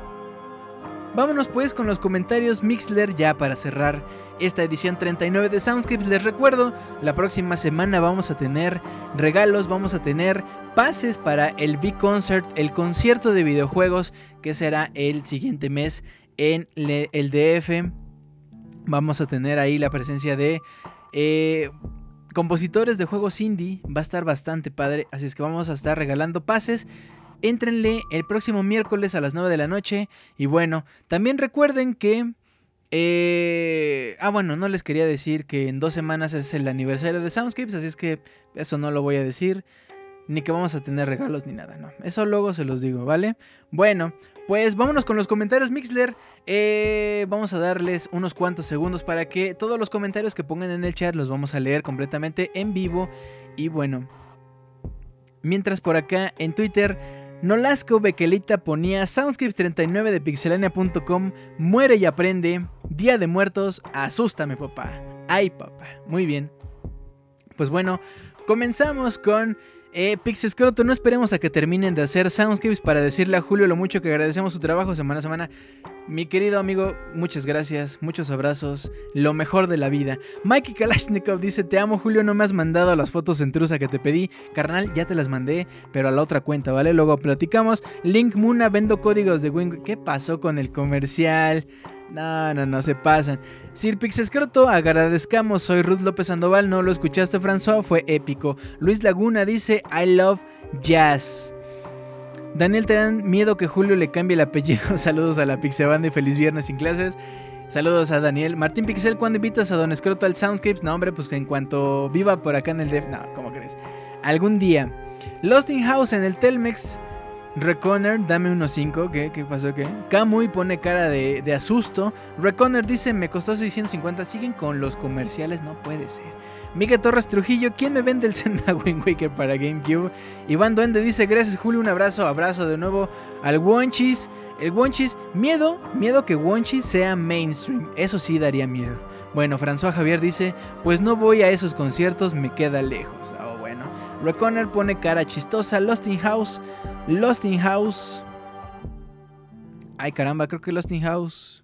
Vámonos pues con los comentarios Mixler ya para cerrar esta edición 39 de Soundscapes. Les recuerdo, la próxima semana vamos a tener regalos, vamos a tener pases para el V-Concert, el concierto de videojuegos que será el siguiente mes en el DF. Vamos a tener ahí la presencia de eh, compositores de juegos indie. Va a estar bastante padre, así es que vamos a estar regalando pases. Éntrenle el próximo miércoles a las 9 de la noche. Y bueno, también recuerden que... eh, ah, bueno, no les quería decir que en dos semanas es el aniversario de Soundscapes, así es que eso no lo voy a decir. Ni que vamos a tener regalos ni nada, no. Eso luego se los digo, ¿vale? Bueno, pues vámonos con los comentarios Mixler. Eh, vamos a darles unos cuantos segundos para que todos los comentarios que pongan en el chat los vamos a leer completamente en vivo. Y bueno, mientras por acá en Twitter, Nolasco Bequelita ponía Soundscapes39 de pixelania.com, muere y aprende, Día de Muertos, asústame papá. Ay papá, muy bien. Pues bueno, comenzamos con eh, Pixescroto. No esperemos a que terminen de hacer Soundscapes para decirle a Julio lo mucho que agradecemos su trabajo semana a semana. Mi querido amigo, muchas gracias, muchos abrazos, lo mejor de la vida. Mikey Kalashnikov dice, te amo Julio, no me has mandado las fotos en trusa que te pedí. Carnal, ya te las mandé, pero a la otra cuenta, ¿vale? Luego platicamos. Link Muna, vendo códigos de Wing. ¿Qué pasó con el comercial? No, no, no, se pasan. Sir Pixescroto, agradezcamos, soy Ruth López Sandoval, no lo escuchaste François, fue épico. Luis Laguna dice, I love jazz. Daniel Terán, miedo que Julio le cambie el apellido. [LAUGHS] Saludos a la Pixebanda y feliz viernes sin clases. Saludos a Daniel. Martín Pixel, ¿cuándo invitas a Don Escroto al Soundscapes? No, hombre, pues que en cuanto viva por acá en el DEF. No, ¿cómo crees? Algún día. Lost in House en el Telmex. Reconner, dame unos 5. ¿Qué? ¿Qué pasó? ¿Qué? Kamui pone cara de, asusto. Reconner dice, me costó 650. Siguen con los comerciales, no puede ser. Miguel Torres Trujillo, ¿quién me vende el Zelda Wind Waker para GameCube? Iván Duende dice, gracias Julio, un abrazo, abrazo de nuevo al Wonchis. El Wonchis, miedo, miedo que Wonchis sea mainstream, eso sí daría miedo. Bueno, François Javier dice, pues no voy a esos conciertos, me queda lejos. Reconner pone cara chistosa, Lost in House, Lost in House. Ay caramba, creo que Lost in House.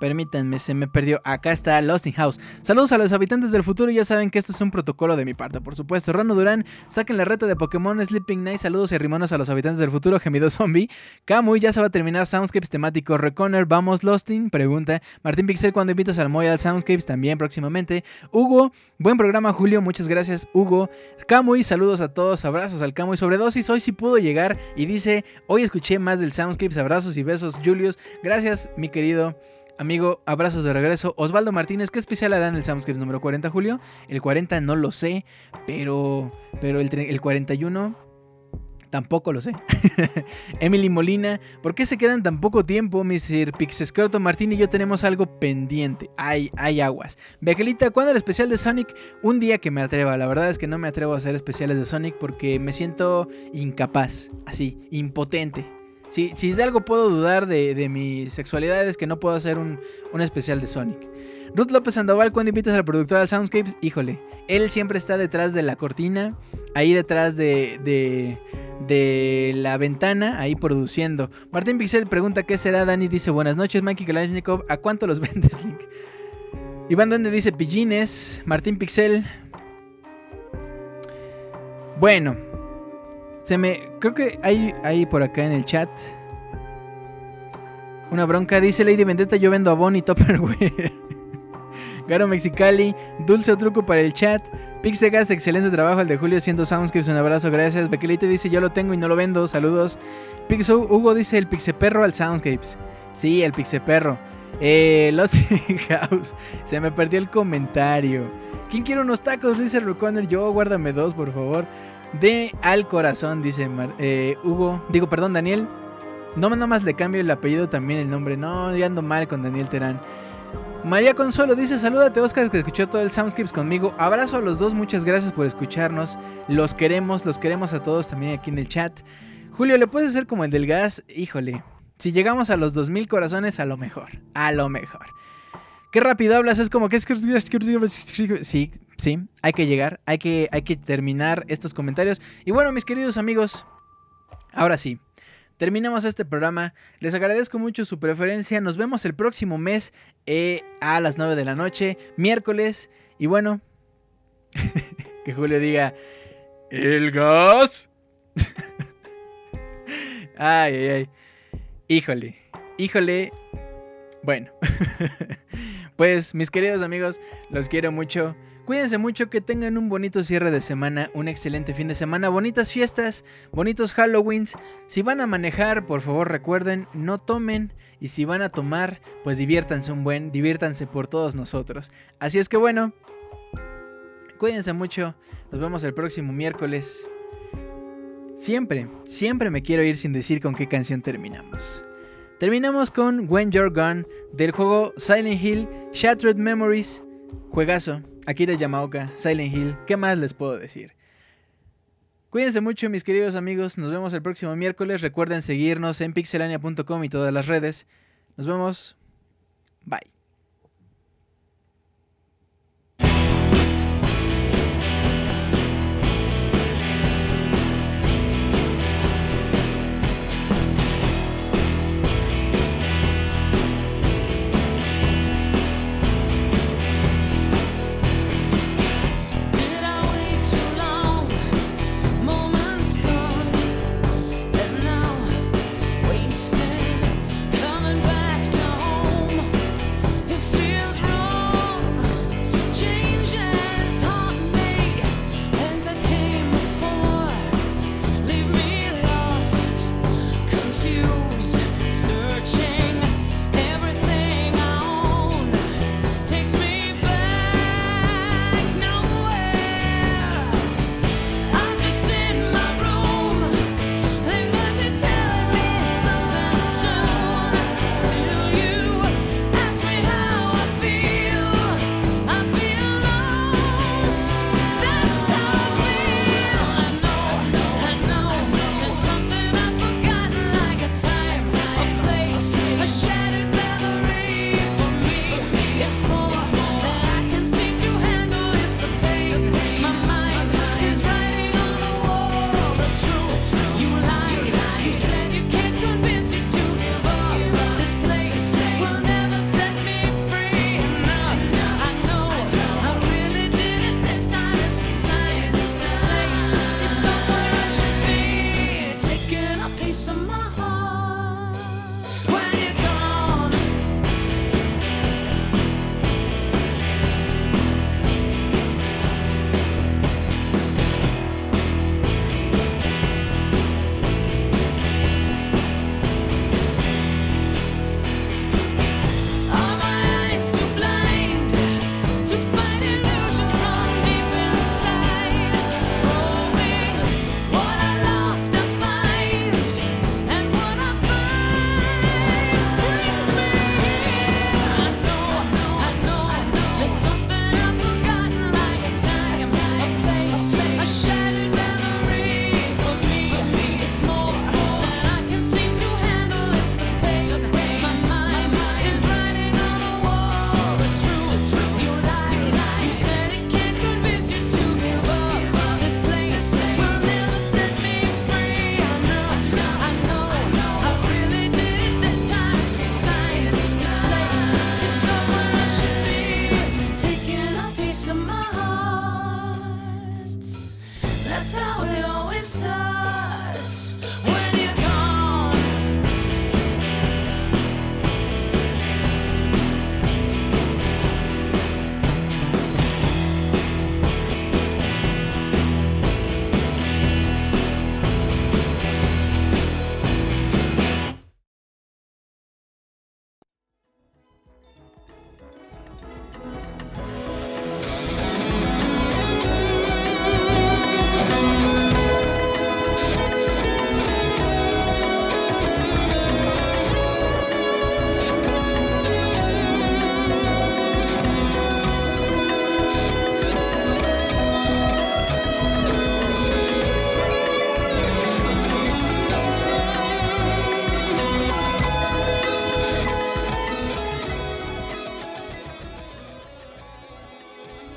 Permítanme, se me perdió. Acá está Lost in House. Saludos a los habitantes del futuro. Ya saben que esto es un protocolo de mi parte, por supuesto. Rano Durán, saquen la reta de Pokémon Sleeping Night. Saludos y rimonos a los habitantes del futuro. Gemido Zombie. Kamui, ya se va a terminar Soundscapes temático. Reconner, vamos Losting. Pregunta. Martín Pixel, cuando invitas al Moy al Soundscapes? También próximamente. Hugo, buen programa, Julio. Muchas gracias, Hugo. Kamui, saludos a todos. Abrazos al Kamui. Sobredosis, hoy sí pudo llegar. Y dice: Hoy escuché más del Soundscapes. Abrazos y besos, Julius. Gracias, mi querido. Amigo, abrazos de regreso. Osvaldo Martínez, ¿qué especial hará en el Soundscapes número 40, Julio? El 40 no lo sé, pero, pero el, el 41 tampoco lo sé. [LAUGHS] Emily Molina, ¿por qué se quedan tan poco tiempo? Mr. Pixescroto Martín y yo tenemos algo pendiente. Hay, hay aguas. Bequelita, ¿cuándo el especial de Sonic? Un día que me atreva. La verdad es que no me atrevo a hacer especiales de Sonic porque me siento incapaz, así, impotente. Si, si de algo puedo dudar de, de mi sexualidad es que no puedo hacer un, un especial de Sonic. Ruth López Sandoval, cuando invitas al productor al Soundscapes, híjole, él siempre está detrás de la cortina, ahí detrás de, de, de la ventana, ahí produciendo. Martín Pixel pregunta qué será, Dani dice buenas noches, Mikey Kalashnikov, ¿a cuánto los [LAUGHS] vendes, Link? Iván Duende dice pillines, Martín Pixel. Bueno, se me. Creo que hay, hay por acá en el chat. Una bronca. Dice Lady Vendetta: Yo vendo Avon y Tupperware. [LAUGHS] Garo Mexicali. Dulce truco para el chat. Pixegas, excelente trabajo. El de Julio haciendo Soundscapes. Un abrazo, gracias. Bequelite dice: Yo lo tengo y no lo vendo. Saludos. Pixo, Hugo dice: El Pixeperro al Soundscapes. Sí, el Pixeperro. Eh, [LAUGHS] Lost House. Se me perdió el comentario. ¿Quién quiere unos tacos? Dice Recorner. Yo, guárdame dos, por favor. De al corazón, dice eh, Hugo. Digo, perdón, Daniel. No, nada más le cambio el apellido también el nombre. No, yo ando mal con Daniel Terán. María Consuelo dice, salúdate Oscar que escuchó todo el Soundscapes conmigo. Abrazo a los dos, muchas gracias por escucharnos. Los queremos, los queremos a todos también aquí en el chat. Julio, ¿le puedes hacer como el del gas? Híjole, si llegamos a los 2000 corazones, a lo mejor, a lo mejor. Qué rápido hablas, es como que es que... Sí, sí, hay que llegar, hay que, hay que terminar estos comentarios. Y bueno, mis queridos amigos, ahora sí, terminamos este programa. Les agradezco mucho su preferencia. Nos vemos el próximo mes eh, a las 9 de la noche, miércoles. Y bueno, [LAUGHS] que Julio diga, ¿el gas? [LAUGHS] ay, ay, ay. Híjole, híjole. Bueno, [LAUGHS] pues mis queridos amigos, los quiero mucho. Cuídense mucho, que tengan un bonito cierre de semana, un excelente fin de semana, bonitas fiestas, bonitos Halloweens. Si van a manejar, por favor recuerden, no tomen. Y si van a tomar, pues diviértanse un buen, diviértanse por todos nosotros. Así es que bueno, cuídense mucho. Nos vemos el próximo miércoles. Siempre, siempre me quiero ir sin decir con qué canción terminamos. Terminamos con When You're Gone del juego Silent Hill Shattered Memories. Juegazo, Akira Yamaoka, Silent Hill, ¿qué más les puedo decir? Cuídense mucho mis queridos amigos, nos vemos el próximo miércoles, recuerden seguirnos en pixelania.com y todas las redes. Nos vemos, bye.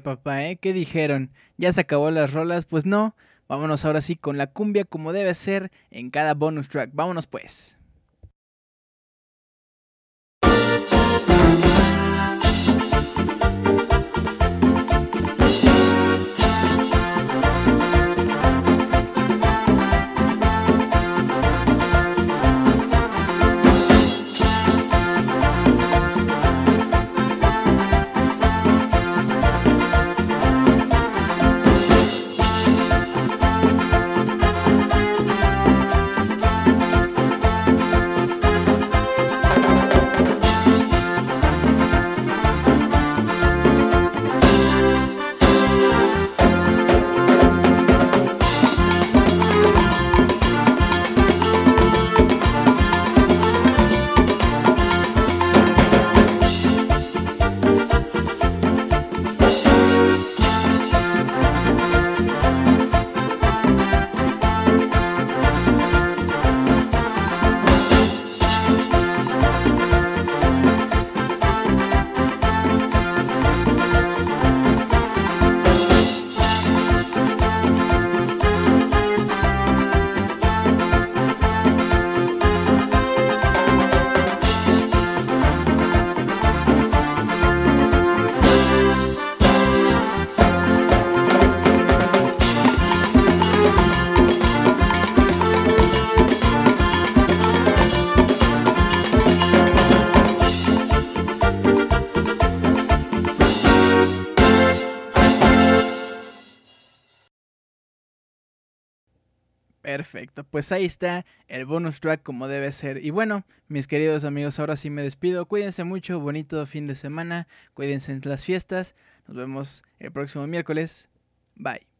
Papá, ¿eh? ¿Qué dijeron? ¿Ya se acabó las rolas? Pues no. Vámonos ahora sí con la cumbia como debe ser en cada bonus track. Vámonos pues. Perfecto, pues ahí está el bonus track como debe ser. Y bueno, mis queridos amigos, ahora sí me despido. Cuídense mucho, bonito fin de semana, cuídense en las fiestas. Nos vemos el próximo miércoles. Bye.